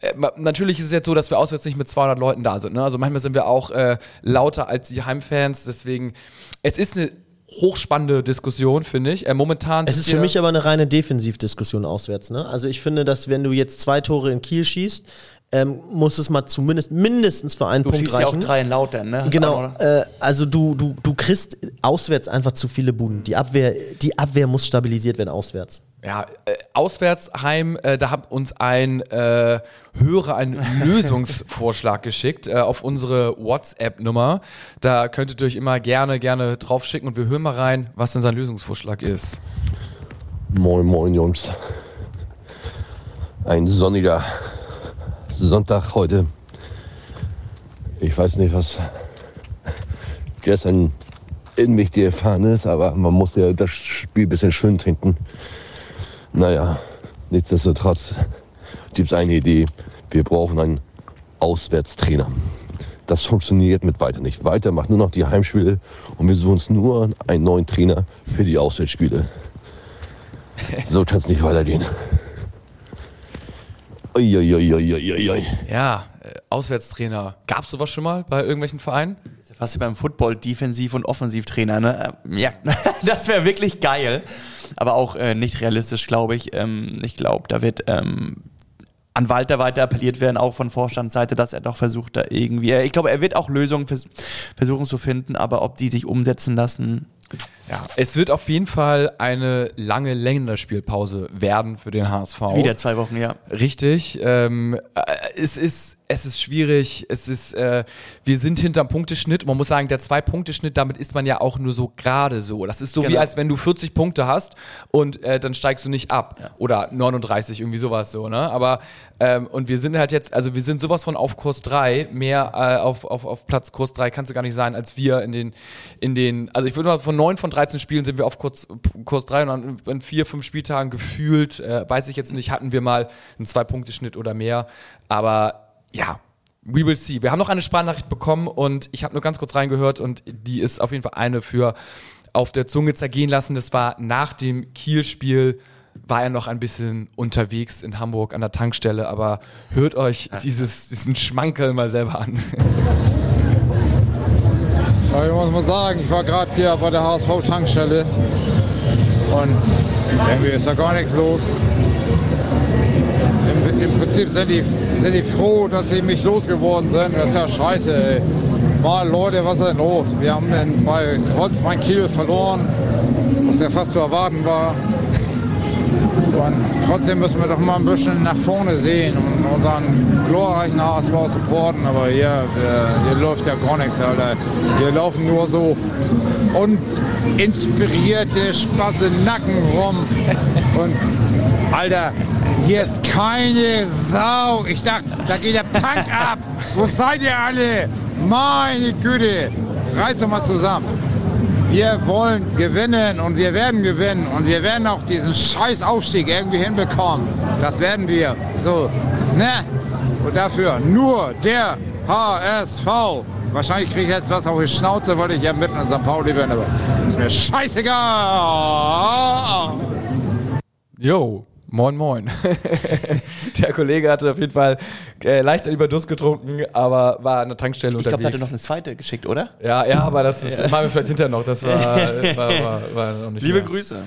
Äh, Natürlich ist es jetzt so, dass wir auswärts nicht mit 200 Leuten da sind. Ne? Also manchmal sind wir auch äh, lauter als die Heimfans. Deswegen, es ist eine hochspannende Diskussion, finde ich. Äh, momentan Es ist für mich aber eine reine Defensivdiskussion auswärts. Ne? Also ich finde, dass wenn du jetzt zwei Tore in Kiel schießt, ähm, muss es mal zumindest mindestens für einen Du Punkt schießt ja auch reichen. drei in Lautern, ne? Hast Genau, äh, also du, du, du kriegst auswärts einfach zu viele Buden. Die Abwehr, die Abwehr muss stabilisiert werden auswärts. Ja, äh, auswärts heim, äh, da hat uns ein äh, Hörer einen <laughs> Lösungsvorschlag geschickt äh, auf unsere WhatsApp-Nummer. Da könntet ihr euch immer gerne, gerne draufschicken und wir hören mal rein, was denn sein Lösungsvorschlag ist. Moin, moin, Jungs. Ein sonniger Sonntag heute. Ich weiß nicht, was gestern in mich gefahren ist, aber man muss ja das Spiel ein bisschen schön trinken. Naja, nichtsdestotrotz gibt es eine Idee. Wir brauchen einen Auswärtstrainer. Das funktioniert mit weiter nicht. Weiter macht nur noch die Heimspiele und wir suchen uns nur einen neuen Trainer für die Auswärtsspiele. So kann es nicht weitergehen. Uiuiuiuiui. Ja, äh, Auswärtstrainer. Gab es sowas schon mal bei irgendwelchen Vereinen? Ist ja fast wie beim Football Defensiv- und Offensivtrainer, ne? Äh, Ja, <laughs> das wäre wirklich geil. Aber auch äh, nicht realistisch, glaube ich. Ähm, ich glaube, da wird ähm, an Walter weiter appelliert werden, auch von Vorstandsseite, dass er doch versucht, da irgendwie. äh, Ich glaube, er wird auch Lösungen vers versuchen zu finden, aber ob die sich umsetzen lassen. Ja, es wird auf jeden Fall eine lange Länderspielpause werden für den HSV. Wieder zwei Wochen, ja. Richtig. Ähm, äh, es ist es ist schwierig. Es ist äh, wir sind hinterm Punkteschnitt. Man muss sagen, der zwei Punkteschnitt, damit ist man ja auch nur so gerade so. Das ist so wie Genau. als wenn du 40 Punkte hast und äh, dann steigst du nicht ab oder 39 irgendwie sowas so. Ne? Aber ähm, und wir sind halt jetzt, also wir sind sowas von auf Kurs 3 mehr äh, auf, auf auf Platz Kurs 3 kannst du gar nicht sein als wir in den in den. Also ich würde mal von 9 von 13 Spielen sind wir auf Kurs Kurs 3 und dann in vier fünf Spieltagen gefühlt äh, weiß ich jetzt nicht hatten wir mal einen zwei Punkte Schnitt oder mehr. Aber ja, we will see. Wir haben noch eine Sprachnachricht bekommen und ich habe nur ganz kurz reingehört und die ist auf jeden Fall eine für auf der Zunge zergehen lassen. Das war nach dem Kiel-Spiel, war er noch ein bisschen unterwegs in Hamburg an der Tankstelle, aber hört euch <laughs> dieses, diesen Schmankerl mal selber an. <laughs> Aber ich muss mal sagen, ich war gerade hier bei der HSV-Tankstelle und irgendwie ist da gar nichts los. Im, Im Prinzip sind die, sind die froh, dass sie mich losgeworden sind. Das ist ja scheiße, ey. Mal Leute, was ist denn los? Wir haben denn bei Holzbein Kiel verloren, was ja fast zu erwarten war. Und trotzdem müssen wir doch mal ein bisschen nach vorne sehen und unseren glorreichen HSV supporten. Aber hier, äh, hier läuft ja gar nichts, Alter. Hier laufen nur so uninspirierte Spasenacken rum. Und Alter, hier ist keine Sau. Ich dachte, da geht der Punk ab. Wo seid ihr alle? Meine Güte. Reiß doch mal zusammen. Wir wollen gewinnen und wir werden gewinnen und wir werden auch diesen scheiß Aufstieg irgendwie hinbekommen. Das werden wir. So, ne? Und dafür nur der HSV. Wahrscheinlich kriege ich jetzt was auf die Schnauze, weil ich ja mitten in St. Pauli bin, aber ist mir scheißegal. Jo, moin moin. <laughs> der Kollege hatte auf jeden Fall äh, leicht über Durst getrunken, aber war an der Tankstelle Ich unterwegs. glaube, der hatte noch eine zweite geschickt, oder? ja, ja, aber das ist, machen wir vielleicht hinterher noch. Das war, <laughs> war, war, war noch nicht Liebe mehr. Grüße.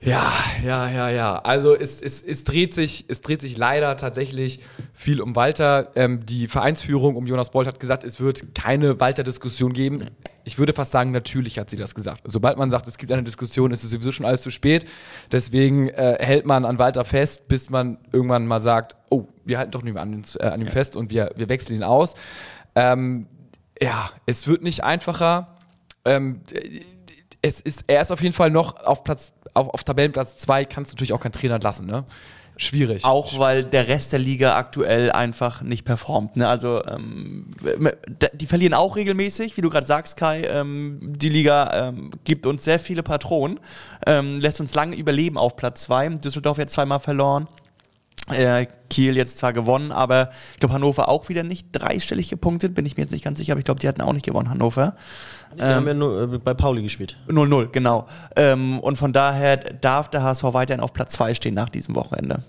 Ja, ja, ja, ja. Also es, es, es, dreht sich, es dreht sich leider tatsächlich viel um Walter. Ähm, die Vereinsführung um Jonas Bolt hat gesagt, es wird keine Walter-Diskussion geben. Ich würde fast sagen, natürlich hat sie das gesagt. Sobald man sagt, es gibt eine Diskussion, ist es sowieso schon alles zu spät. Deswegen äh, hält man an Walter fest, bis man irgendwann mal sagt, oh, wir halten doch nicht mehr an, äh, an ihm fest und wir, wir wechseln ihn aus. Ähm, ja, es wird nicht einfacher. Ähm, es ist, er ist auf jeden Fall noch auf Platz, auf, auf Tabellenplatz 2, kannst du natürlich auch keinen Trainer entlassen, ne? Schwierig. Auch weil der Rest der Liga aktuell einfach nicht performt. Ne? Also ähm, die verlieren auch regelmäßig, wie du gerade sagst, Kai. Ähm, die Liga ähm, gibt uns sehr viele Patronen, ähm, lässt uns lange überleben auf Platz 2. Düsseldorf jetzt zweimal verloren. Äh, Kiel jetzt zwar gewonnen, aber ich glaube Hannover auch wieder nicht dreistellig gepunktet, bin ich mir jetzt nicht ganz sicher, aber ich glaube, die hatten auch nicht gewonnen, Hannover. Wir haben ja nur äh, bei Pauli gespielt. 0-0, genau. Ähm, und von daher darf der HSV weiterhin auf Platz 2 stehen nach diesem Wochenende.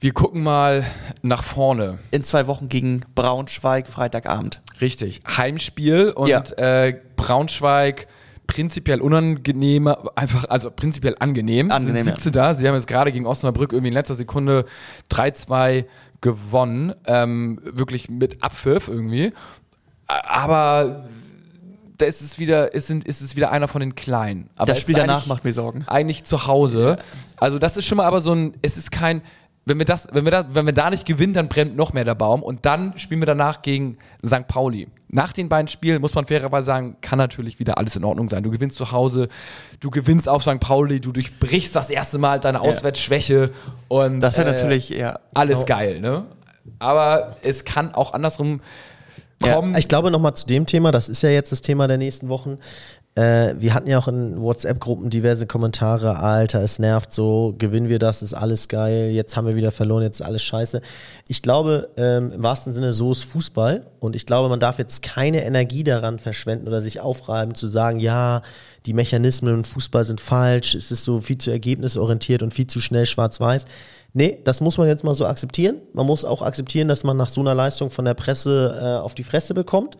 Wir gucken mal nach vorne. In zwei Wochen gegen Braunschweig, Freitagabend. Richtig. Heimspiel und Ja. äh, Braunschweig prinzipiell unangenehmer, einfach, also prinzipiell angenehm. Angenehm, Sind 17 da. Sie haben jetzt gerade gegen Osnabrück irgendwie in letzter Sekunde 3-2 gewonnen. Ähm, wirklich mit Abpfiff irgendwie. Aber da ist es wieder, ist, sind, ist es wieder einer von den Kleinen. Aber Das Spiel danach macht mir Sorgen. eigentlich zu Hause. Also das ist schon mal aber so ein, es ist kein, wenn wir das, wenn wir da, wenn wir da nicht gewinnen, dann brennt noch mehr der Baum und dann spielen wir danach gegen St. Pauli. Nach den beiden Spielen muss man fairerweise sagen, kann natürlich wieder alles in Ordnung sein. Du gewinnst zu Hause, du gewinnst auf St. Pauli, du durchbrichst das erste Mal deine Auswärtsschwäche und Das ist ja äh, natürlich, ja. alles geil, ne? Aber es kann auch andersrum kommen. Ich glaube nochmal zu dem Thema, das ist ja jetzt das Thema der nächsten Wochen. Äh, wir hatten ja auch in WhatsApp-Gruppen diverse Kommentare, Alter, es nervt so, gewinnen wir das, ist alles geil, jetzt haben wir wieder verloren, jetzt ist alles scheiße. Ich glaube, ähm, im wahrsten Sinne, so ist Fußball und ich glaube, man darf jetzt keine Energie daran verschwenden oder sich aufreiben, zu sagen, ja, die Mechanismen im Fußball sind falsch, es ist so viel zu ergebnisorientiert und viel zu schnell schwarz-weiß. Nee, das muss man jetzt mal so akzeptieren. Man muss auch akzeptieren, dass man nach so einer Leistung von der Presse äh, auf die Fresse bekommt.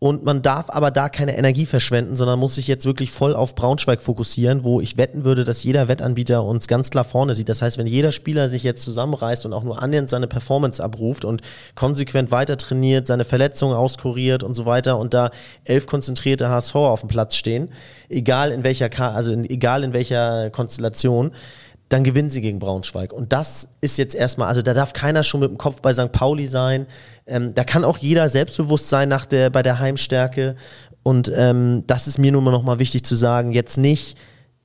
Und man darf aber da keine Energie verschwenden, sondern muss sich jetzt wirklich voll auf Braunschweig fokussieren, wo ich wetten würde, dass jeder Wettanbieter uns ganz klar vorne sieht. Das heißt, wenn jeder Spieler sich jetzt zusammenreißt und auch nur annähernd seine Performance abruft und konsequent weiter trainiert, seine Verletzungen auskuriert und so weiter und da elf konzentrierte HSV auf dem Platz stehen, egal in welcher, also in, egal in welcher Konstellation, dann gewinnen sie gegen Braunschweig. Und das ist jetzt erstmal, also da darf keiner schon mit dem Kopf bei St. Pauli sein. Ähm, da kann auch jeder selbstbewusst sein nach der, bei der Heimstärke. Und ähm, das ist mir nun mal nochmal wichtig zu sagen, jetzt nicht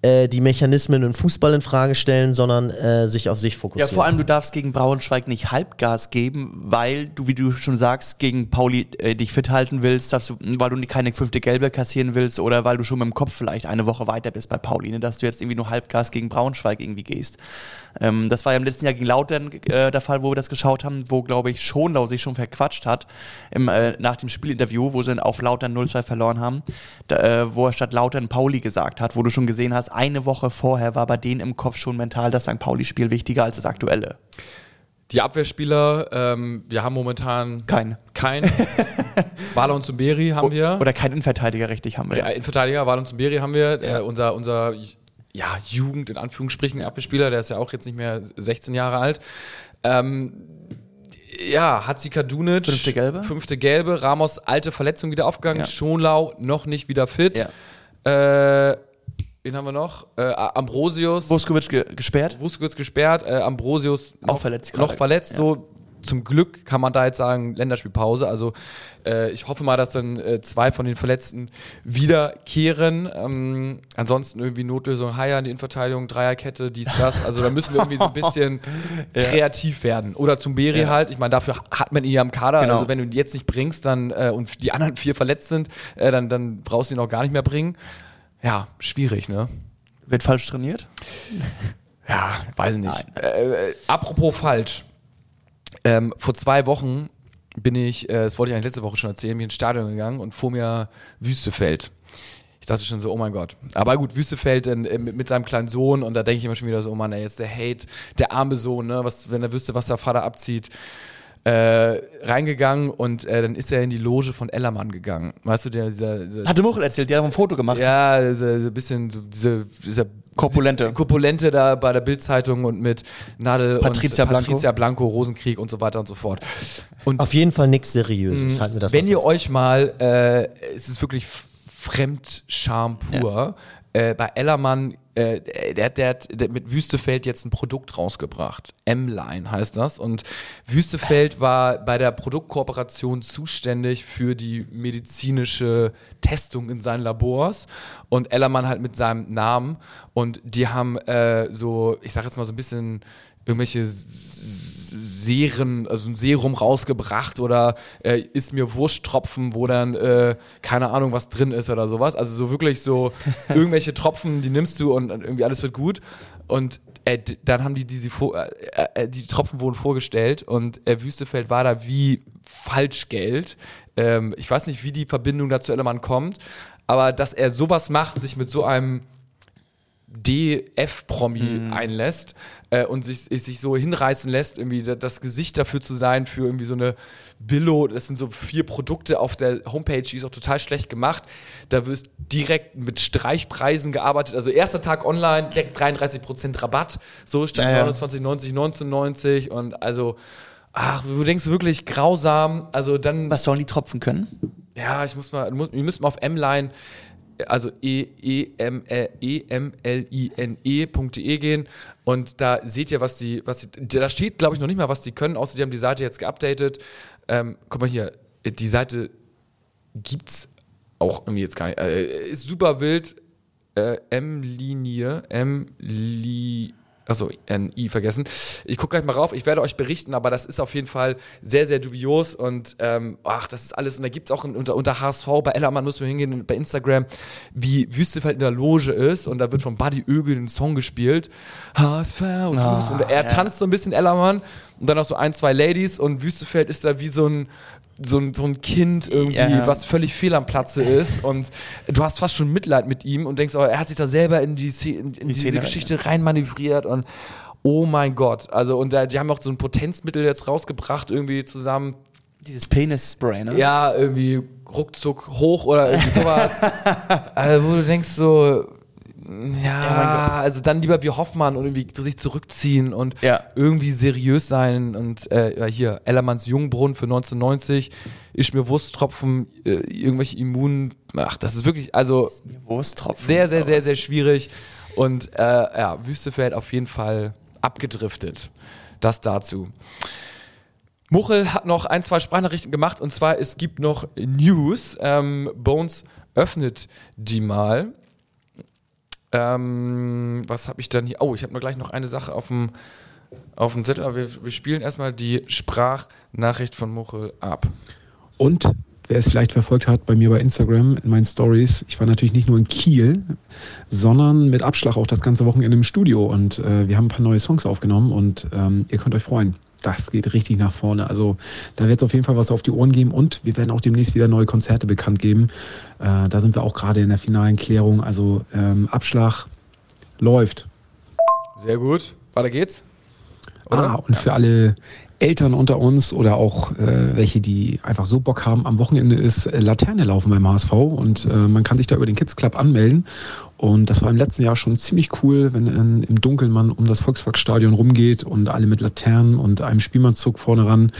äh, die Mechanismen im Fußball in Frage stellen, sondern äh, sich auf sich Ja, fokussieren. vor allem, du darfst gegen Braunschweig nicht Halbgas geben, weil du, wie du schon sagst, gegen Pauli äh, dich fit halten willst, du, weil du keine fünfte Gelbe kassieren willst oder weil du schon mit dem Kopf vielleicht eine Woche weiter bist bei Pauli, ne, dass du jetzt irgendwie nur Halbgas gegen Braunschweig irgendwie gehst. Ähm, das war ja im letzten Jahr gegen Lautern äh, der Fall, wo wir das geschaut haben, wo, glaube ich, Schonlau sich schon verquatscht hat im, äh, nach dem Spielinterview, wo sie auf Lautern 0-2 verloren haben, da, wo er statt Lautern Pauli gesagt hat, wo du schon gesehen hast, eine Woche vorher war bei denen im Kopf schon mental das St. Pauli-Spiel wichtiger als das aktuelle. Die Abwehrspieler, ähm, wir haben momentan Kein. keinen. <laughs> Wala und Zumberi haben wir. Oder kein Innenverteidiger, richtig, haben wir. Ja, Innenverteidiger, Wala und Zumberi haben wir. Äh, unser, unser ja, Jugend, in Anführungsstrichen, Abwehrspieler, der ist ja auch jetzt nicht mehr 16 Jahre alt. Ähm, ja, Hatzi Kadunic. Fünfte Gelbe. Fünfte Gelbe. Ramos, alte Verletzung wieder aufgegangen. Ja. Schonlau noch nicht wieder fit. Ja. Äh, wen haben wir noch? Äh, Ambrosius. Vuskovic ge gesperrt. Vuskovic gesperrt. Äh, Ambrosius noch, Auch verletzt Noch gerade. verletzt. Ja. So zum Glück kann man da jetzt sagen, Länderspielpause. Also äh, ich hoffe mal, dass dann äh, zwei von den Verletzten wiederkehren. Ähm, ansonsten irgendwie Notlösung, Haier in die Innenverteidigung, Dreierkette, dies, das. Also da müssen wir irgendwie so ein bisschen <laughs> kreativ werden. Oder zum Beri Ja. halt. Ich meine, dafür hat man ihn ja im Kader. Genau. Also wenn du ihn jetzt nicht bringst dann äh, und die anderen vier verletzt sind, äh, dann, dann brauchst du ihn auch gar nicht mehr bringen. Ja, schwierig, ne? Wird falsch trainiert. Ja, weiß ich nicht. Äh, äh, apropos falsch. Ähm, vor zwei Wochen bin ich, äh, das wollte ich eigentlich letzte Woche schon erzählen, bin ins Stadion gegangen und vor mir Wüstefeld. ich dachte schon so, oh mein Gott. Aber gut, Wüstefeld dann, äh, mit, mit seinem kleinen Sohn und da denke ich immer schon wieder so, oh Mann, ey, jetzt der Hate, der arme Sohn, ne, was, wenn er wüsste, was der Vater abzieht äh, reingegangen und äh, dann ist er in die Loge von Ellermann gegangen. Weißt du, der, dieser, dieser Hatte Muchel erzählt, die hat ein Foto gemacht. Ja, dieser, dieser bisschen so diese, dieser Korpulente. Korpulente da bei der Bildzeitung und mit Nadel Patricia und Blanco. Patricia Blanco, Rosenkrieg und so weiter und so fort. Und Auf jeden Fall nichts Seriöses. Halten wir das wenn ihr euch mal, äh, es ist wirklich Fremdscham pur, äh, bei Ellermann, äh, der, der hat mit Wüstefeld jetzt ein Produkt rausgebracht. M-Line heißt das. Und Wüstefeld war bei der Produktkooperation zuständig für die medizinische Testung in seinen Labors und Ellermann halt mit seinem Namen. Und die haben äh, so, ich sag jetzt mal so ein bisschen irgendwelche Serien, also ein Serum rausgebracht oder äh, ist mir Wursttropfen, wo dann äh, keine Ahnung was drin ist oder sowas. Also so wirklich so <laughs> irgendwelche Tropfen, die nimmst du und, und irgendwie alles wird gut. Und äh, dann haben die diese vor- äh, äh, die Tropfen wurden vorgestellt und äh, Wüstefeld war da wie Falschgeld. Ähm, ich weiß nicht, wie die Verbindung dazu Ellermann kommt, aber dass er sowas macht, sich mit so einem DF-Promi einlässt äh, und sich, sich so hinreißen lässt, irgendwie da- das Gesicht dafür zu sein, für irgendwie so eine Billo, das sind so vier Produkte auf der Homepage, die ist auch total schlecht gemacht. Da wirst direkt mit Streichpreisen gearbeitet. Also erster Tag online, direkt 33% Rabatt, so statt Ja, ja. 29,90, 19,90 und also, ach, du denkst wirklich grausam. Also dann Was sollen die Tropfen können? ja, ich muss mal, muss, wir müssen mal auf M-Line, also e, e, e e.de gehen und da seht ihr, was die, was die, da steht, glaube ich, noch nicht mal, was die können, außer die haben die Seite jetzt geupdatet. Ähm, guck mal hier, die Seite gibt's auch irgendwie jetzt gar nicht. Äh, ist super wild. Äh, M-Linie, M-Li. Achso, ein I vergessen. Ich gucke gleich mal rauf. Ich werde euch berichten, aber das ist auf jeden Fall sehr, sehr dubios und ähm, ach, das ist alles. Und da gibt es auch unter, unter HSV, bei Ellermann müssen wir hingehen, bei Instagram, wie Wüstefeld in der Loge ist und da wird von Buddy Ögel ein Song gespielt. HSV und, Ah, und er ja. tanzt so ein bisschen Ellermann und dann noch so ein, zwei Ladies und Wüstefeld ist da wie so ein so ein, so ein Kind irgendwie, Ja. was völlig fehl am Platze ist und du hast fast schon Mitleid mit ihm und denkst, oh, er hat sich da selber in, die, in, in diese Szene rein, Geschichte reinmanövriert und oh mein Gott. Also und da, die haben auch so ein Potenzmittel jetzt rausgebracht irgendwie zusammen. Dieses Penis-Spray, ne? Ja, irgendwie ruckzuck hoch oder irgendwie sowas. <laughs> also, wo du denkst so, ja, also dann lieber wie Hoffmann und irgendwie sich zurückziehen und Ja. irgendwie seriös sein und äh, hier, Ellermanns Jungbrunnen für 1990, ich mir Wursttropfen, äh, irgendwelche Immun, ach, das ist wirklich, also Wursttropfen. sehr, sehr, sehr, sehr schwierig und äh, ja, Wüstefeld auf jeden Fall abgedriftet. Das dazu. Muchel hat noch ein, zwei Sprachnachrichten gemacht und zwar es gibt noch News. Ähm, Bones öffnet die mal. Ähm, was habe ich dann hier? Oh, ich habe nur gleich noch eine Sache auf dem, auf dem Zettel, aber wir, wir spielen erstmal die Sprachnachricht von Muchel ab. Und wer es vielleicht verfolgt hat bei mir bei Instagram in meinen Stories, ich war natürlich nicht nur in Kiel, sondern mit Abschlag auch das ganze Wochenende im Studio und äh, wir haben ein paar neue Songs aufgenommen und ähm, ihr könnt euch freuen. Das geht richtig nach vorne. Also da wird es auf jeden Fall was auf die Ohren geben und wir werden auch demnächst wieder neue Konzerte bekannt geben. Äh, da sind wir auch gerade in der finalen Klärung. Also ähm, Abschlag läuft. Sehr gut. Weiter geht's. Ah, und für alle Eltern unter uns oder auch äh, welche, die einfach so Bock haben, am Wochenende ist äh, Laterne laufen beim HSV und äh, man kann sich da über den Kids Club anmelden. Und das war im letzten Jahr schon ziemlich cool, wenn in, im Dunkeln man um das Volksparkstadion rumgeht und alle mit Laternen und einem Spielmannszug vorne ran.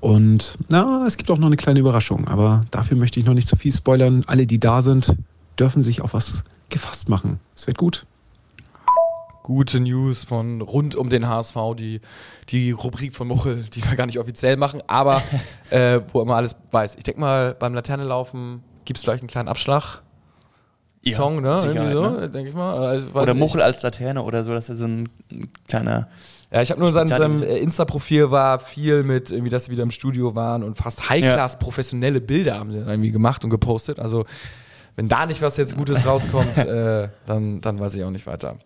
Und na, es gibt auch noch eine kleine Überraschung, aber dafür möchte ich noch nicht zu viel spoilern. Alle, die da sind, dürfen sich auf was gefasst machen. Es wird gut. Gute News von rund um den HSV, die, die Rubrik von Muchel, die wir gar nicht offiziell machen, aber <laughs> äh, wo immer alles weiß. Ich denke mal, beim Laternelaufen gibt es vielleicht einen kleinen Abschlag. Ja, Song, ne? Irgendwie so, ne? denke ich mal. Also, Oder nicht. Muchel als Laterne oder so, dass er so ein ein kleiner. Ja, ich habe nur in seinem, äh, Insta-Profil war viel mit, irgendwie, dass sie wieder im Studio waren und fast High-Class professionelle Bilder haben sie irgendwie gemacht und gepostet. Also, wenn da nicht was jetzt Gutes rauskommt, <laughs> äh, dann, dann weiß ich auch nicht weiter.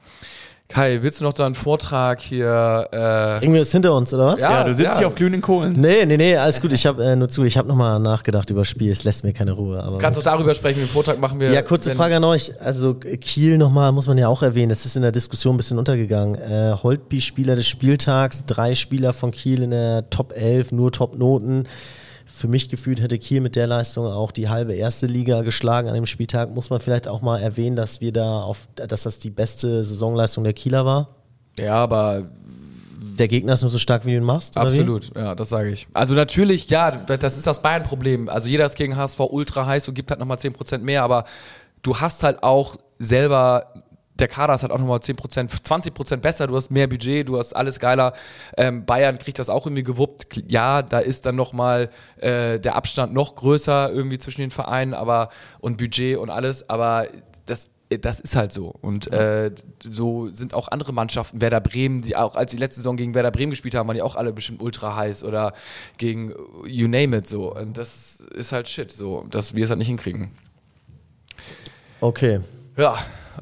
Kai, willst du noch da einen Vortrag hier? Äh Irgendwie ist hinter uns, oder was? Ja, Ja, du sitzt ja. hier auf glühenden Kohlen. Nee, nee, nee, alles gut. Ich habe äh, nur zu. Ich habe nochmal nachgedacht über das Spiel. Es lässt mir keine Ruhe. Aber Kannst auch darüber sprechen, den Vortrag machen wir. ja, kurze Frage an euch. Also Kiel nochmal, muss man ja auch erwähnen. Das ist in der Diskussion ein bisschen untergegangen. Äh, Holtby, Spieler des Spieltags, drei Spieler von Kiel in der Top 11, nur Top-Noten. Für mich gefühlt hätte Kiel mit der Leistung auch die halbe erste Liga geschlagen an dem Spieltag. Muss man vielleicht auch mal erwähnen, dass wir da auf, dass das die beste Saisonleistung der Kieler war. Ja, aber Der Gegner ist nur so stark, wie du ihn machst. Absolut, ja, das sage ich. Also natürlich, ja, das ist das Bayern-Problem. Also jeder ist gegen HSV ultra heiß und gibt halt nochmal 10% mehr, aber du hast halt auch selber, der Kader ist halt auch nochmal 10%, 20% besser, du hast mehr Budget, du hast alles geiler. Ähm, Bayern kriegt das auch irgendwie gewuppt. Ja, da ist dann nochmal äh, der Abstand noch größer irgendwie zwischen den Vereinen, aber und Budget und alles, aber das das ist halt so. Und äh, so sind auch andere Mannschaften, Werder Bremen, die auch als die letzte Saison gegen Werder Bremen gespielt haben, waren die auch alle bestimmt ultra heiß oder gegen you name it so. Und das ist halt shit, so, dass wir es halt nicht hinkriegen. Okay. Ja.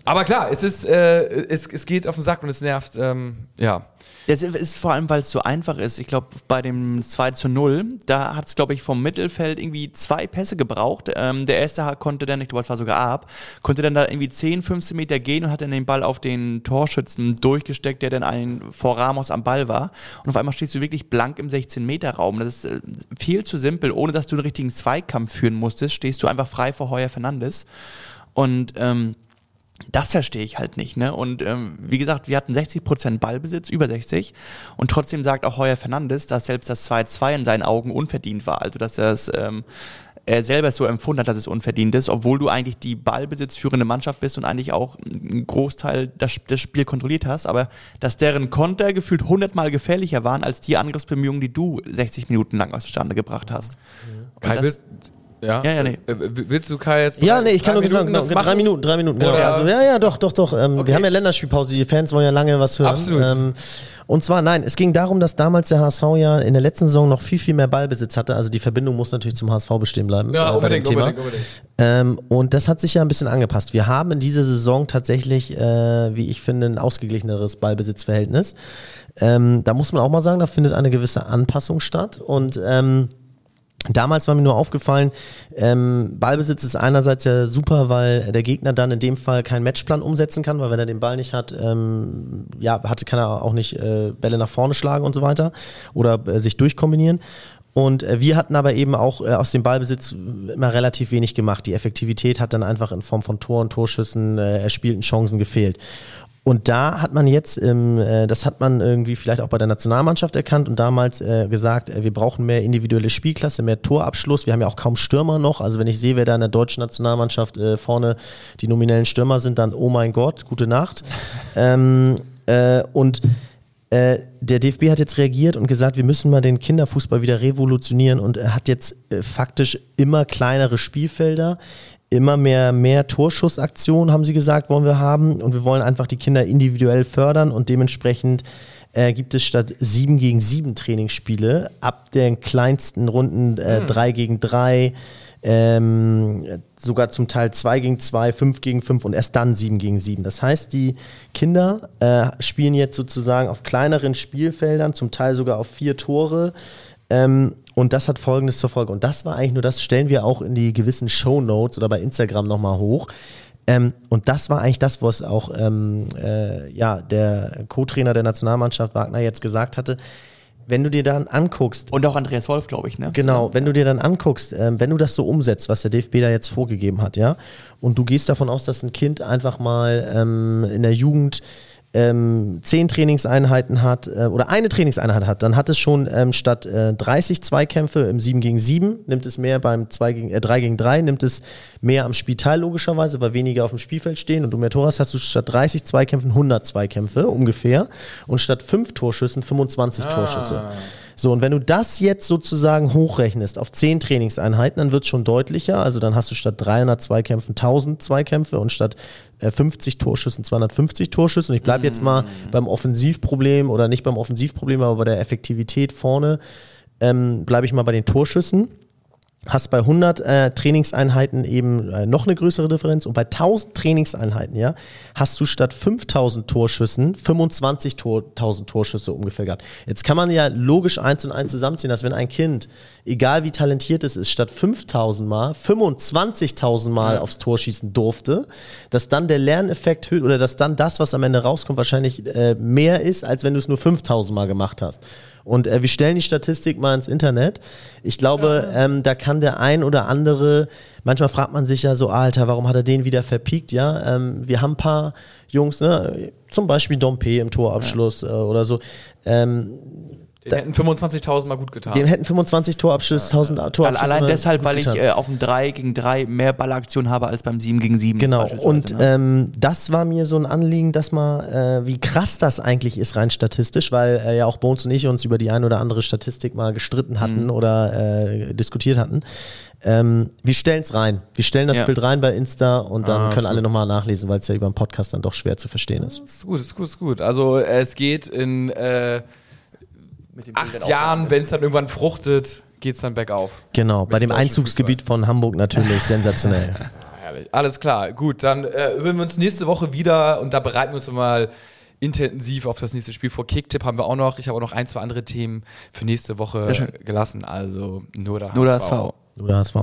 Aber klar, es ist, äh, es, es geht auf den Sack und es nervt, ähm, ja. Das ist vor allem, weil es so einfach ist. Ich glaube, bei dem 2 zu 0, da hat es, glaube ich, vom Mittelfeld irgendwie zwei Pässe gebraucht. Ähm, der erste konnte dann, ich glaube, es war sogar ab, konnte dann da irgendwie 10, 15 Meter gehen und hat dann den Ball auf den Torschützen durchgesteckt, der dann ein, vor Ramos am Ball war. Und auf einmal stehst du wirklich blank im 16-Meter-Raum. Das ist äh, viel zu simpel. Ohne dass du einen richtigen Zweikampf führen musstest, stehst du einfach frei vor Heuer Fernandes. Und ähm, das verstehe ich halt nicht, ne? Und ähm, wie gesagt, wir hatten 60% Ballbesitz, über 60. Und trotzdem sagt auch Heuer Fernandes, dass selbst das 2-2 in seinen Augen unverdient war. Also, dass er es, ähm, er selber so empfunden hat, dass es unverdient ist, obwohl du eigentlich die ballbesitzführende Mannschaft bist und eigentlich auch einen Großteil das, das Spiel kontrolliert hast. Aber dass deren Konter gefühlt 100 Mal gefährlicher waren als die Angriffsbemühungen, die du 60 Minuten lang zustande gebracht hast. Und Kai, das- ja? Ja, ja, nee. Äh, willst du Kai jetzt? Ja, drei- nee, ich kann nur sagen, Minuten genau, drei machen? Minuten, drei Minuten, genau. Also, ja, ja, doch, doch, doch. Ähm, Okay. Wir haben ja Länderspielpause, die Fans wollen ja lange was hören. Absolut. Ähm, und zwar, nein, es ging darum, dass damals der HSV ja in der letzten Saison noch viel, viel mehr Ballbesitz hatte. Also die Verbindung muss natürlich zum HSV bestehen bleiben. Ja, äh, bei dem unbedingt, Thema. unbedingt, unbedingt. Ähm, und das hat sich ja ein bisschen angepasst. Wir haben in dieser Saison tatsächlich, äh, wie ich finde, ein ausgeglicheneres Ballbesitzverhältnis. Ähm, da muss man auch mal sagen, da findet eine gewisse Anpassung statt. Und ähm, Damals war mir nur aufgefallen, ähm, Ballbesitz ist einerseits ja super, weil der Gegner dann in dem Fall keinen Matchplan umsetzen kann, weil wenn er den Ball nicht hat, ähm, ja, hatte, kann er auch nicht äh, Bälle nach vorne schlagen und so weiter oder äh, sich durchkombinieren. Und äh, wir hatten aber eben auch äh, aus dem Ballbesitz immer relativ wenig gemacht. Die Effektivität hat dann einfach in Form von Toren, Torschüssen, äh, erspielten Chancen gefehlt. Und da hat man jetzt, äh, das hat man irgendwie vielleicht auch bei der Nationalmannschaft erkannt und damals äh, gesagt, äh, wir brauchen mehr individuelle Spielklasse, mehr Torabschluss. Wir haben ja auch kaum Stürmer noch. Also wenn ich sehe, wer da in der deutschen Nationalmannschaft vorne die nominellen Stürmer sind, dann oh mein Gott, gute Nacht. <laughs> ähm, äh, und äh, der DFB hat jetzt reagiert und gesagt, wir müssen mal den Kinderfußball wieder revolutionieren und er hat jetzt äh, faktisch immer kleinere Spielfelder, immer mehr, mehr Torschussaktionen, haben sie gesagt, wollen wir haben und wir wollen einfach die Kinder individuell fördern und dementsprechend äh, gibt es statt 7 gegen 7 Trainingsspiele ab den kleinsten Runden äh, 3 gegen 3, ähm, sogar zum Teil 2 gegen 2, 5 gegen 5 und erst dann 7 gegen 7. Das heißt, die Kinder äh, spielen jetzt sozusagen auf kleineren Spielfeldern, zum Teil sogar auf vier Tore. Ähm, und das hat folgendes zur Folge. Und das war eigentlich nur, das stellen wir auch in die gewissen Shownotes oder bei Instagram nochmal hoch. Ähm, und das war eigentlich das, was auch ähm, äh, ja, der Co-Trainer der Nationalmannschaft Wagner jetzt gesagt hatte. Wenn du dir dann anguckst, Und auch Andreas Wolf, glaube ich, ne? Genau, wenn du dir dann anguckst, ähm, wenn du das so umsetzt, was der DFB da jetzt vorgegeben hat, ja, und du gehst davon aus, dass ein Kind einfach mal ähm, in der Jugend ähm, zehn Trainingseinheiten hat äh, oder eine Trainingseinheit hat, dann hat es schon ähm, statt äh, 30 Zweikämpfe im 7 gegen 7, nimmt es mehr beim 2 gegen, äh, 3 gegen 3, nimmt es mehr am Spiel teil, logischerweise, weil weniger auf dem Spielfeld stehen und du mehr Tore hast, hast du statt 30 Zweikämpfen 100 Zweikämpfe ungefähr und statt 5 Torschüssen 25 Torschüsse. So, und wenn du das jetzt sozusagen hochrechnest auf 10 Trainingseinheiten, dann wird es schon deutlicher. Also dann hast du statt 300 Zweikämpfen 1000 Zweikämpfe und statt äh, 50 Torschüssen 250 Torschüsse. Und ich bleibe jetzt mal beim Offensivproblem oder nicht beim Offensivproblem, aber bei der Effektivität vorne ähm, bleibe ich mal bei den Torschüssen. Hast bei 100 äh, Trainingseinheiten eben äh, noch eine größere Differenz und bei 1000 Trainingseinheiten, ja, hast du statt 5000 Torschüssen 25 Tor, 1000 Torschüsse ungefähr gehabt. Jetzt kann man ja logisch eins und eins zusammenziehen, dass wenn ein Kind, egal wie talentiert es ist, statt 5000 Mal 25.000 Mal ja. aufs Tor schießen durfte, dass dann der Lerneffekt höher oder dass dann das, was am Ende rauskommt, wahrscheinlich äh, mehr ist, als wenn du es nur 5000 Mal gemacht hast. Und äh, wir stellen die Statistik mal ins Internet. Ich glaube, ja. ähm, da kann der ein oder andere, manchmal fragt man sich ja so, Alter, warum hat er den wieder verpiekt? Ja, ähm, wir haben ein paar Jungs, ne? zum Beispiel Dompe im Torabschluss ja. äh, oder so. Ähm, den hätten 25.000 mal gut getan. Dem hätten 25 Torabschlüsse, 1000 ja. Torabschlüsse. Allein deshalb, weil ich äh, auf dem 3 gegen 3 mehr Ballaktion habe als beim 7 gegen 7. Genau. Und ne? ähm, das war mir so ein Anliegen, dass mal, äh, wie krass das eigentlich ist, rein statistisch, weil äh, ja auch Bones und ich uns über die ein oder andere Statistik mal gestritten hatten mhm. oder äh, diskutiert hatten. Ähm, wir stellen es rein. Wir stellen das ja. Bild rein bei Insta und dann ah, können alle nochmal nachlesen, weil es ja über den Podcast dann doch schwer zu verstehen ist. ist gut, ist gut, ist gut. Also es geht in äh, acht Jahren, wenn es dann irgendwann fruchtet, geht es dann bergauf. Genau, bei dem Einzugsgebiet von Hamburg natürlich <laughs> sensationell. Alles klar, gut, dann äh, hören wir uns nächste Woche wieder und da bereiten wir uns mal intensiv auf das nächste Spiel vor. Kicktipp haben wir auch noch. Ich habe auch noch ein, zwei andere Themen für nächste Woche gelassen. Also nur der HSV. Nur der HSV. Nur der HSV.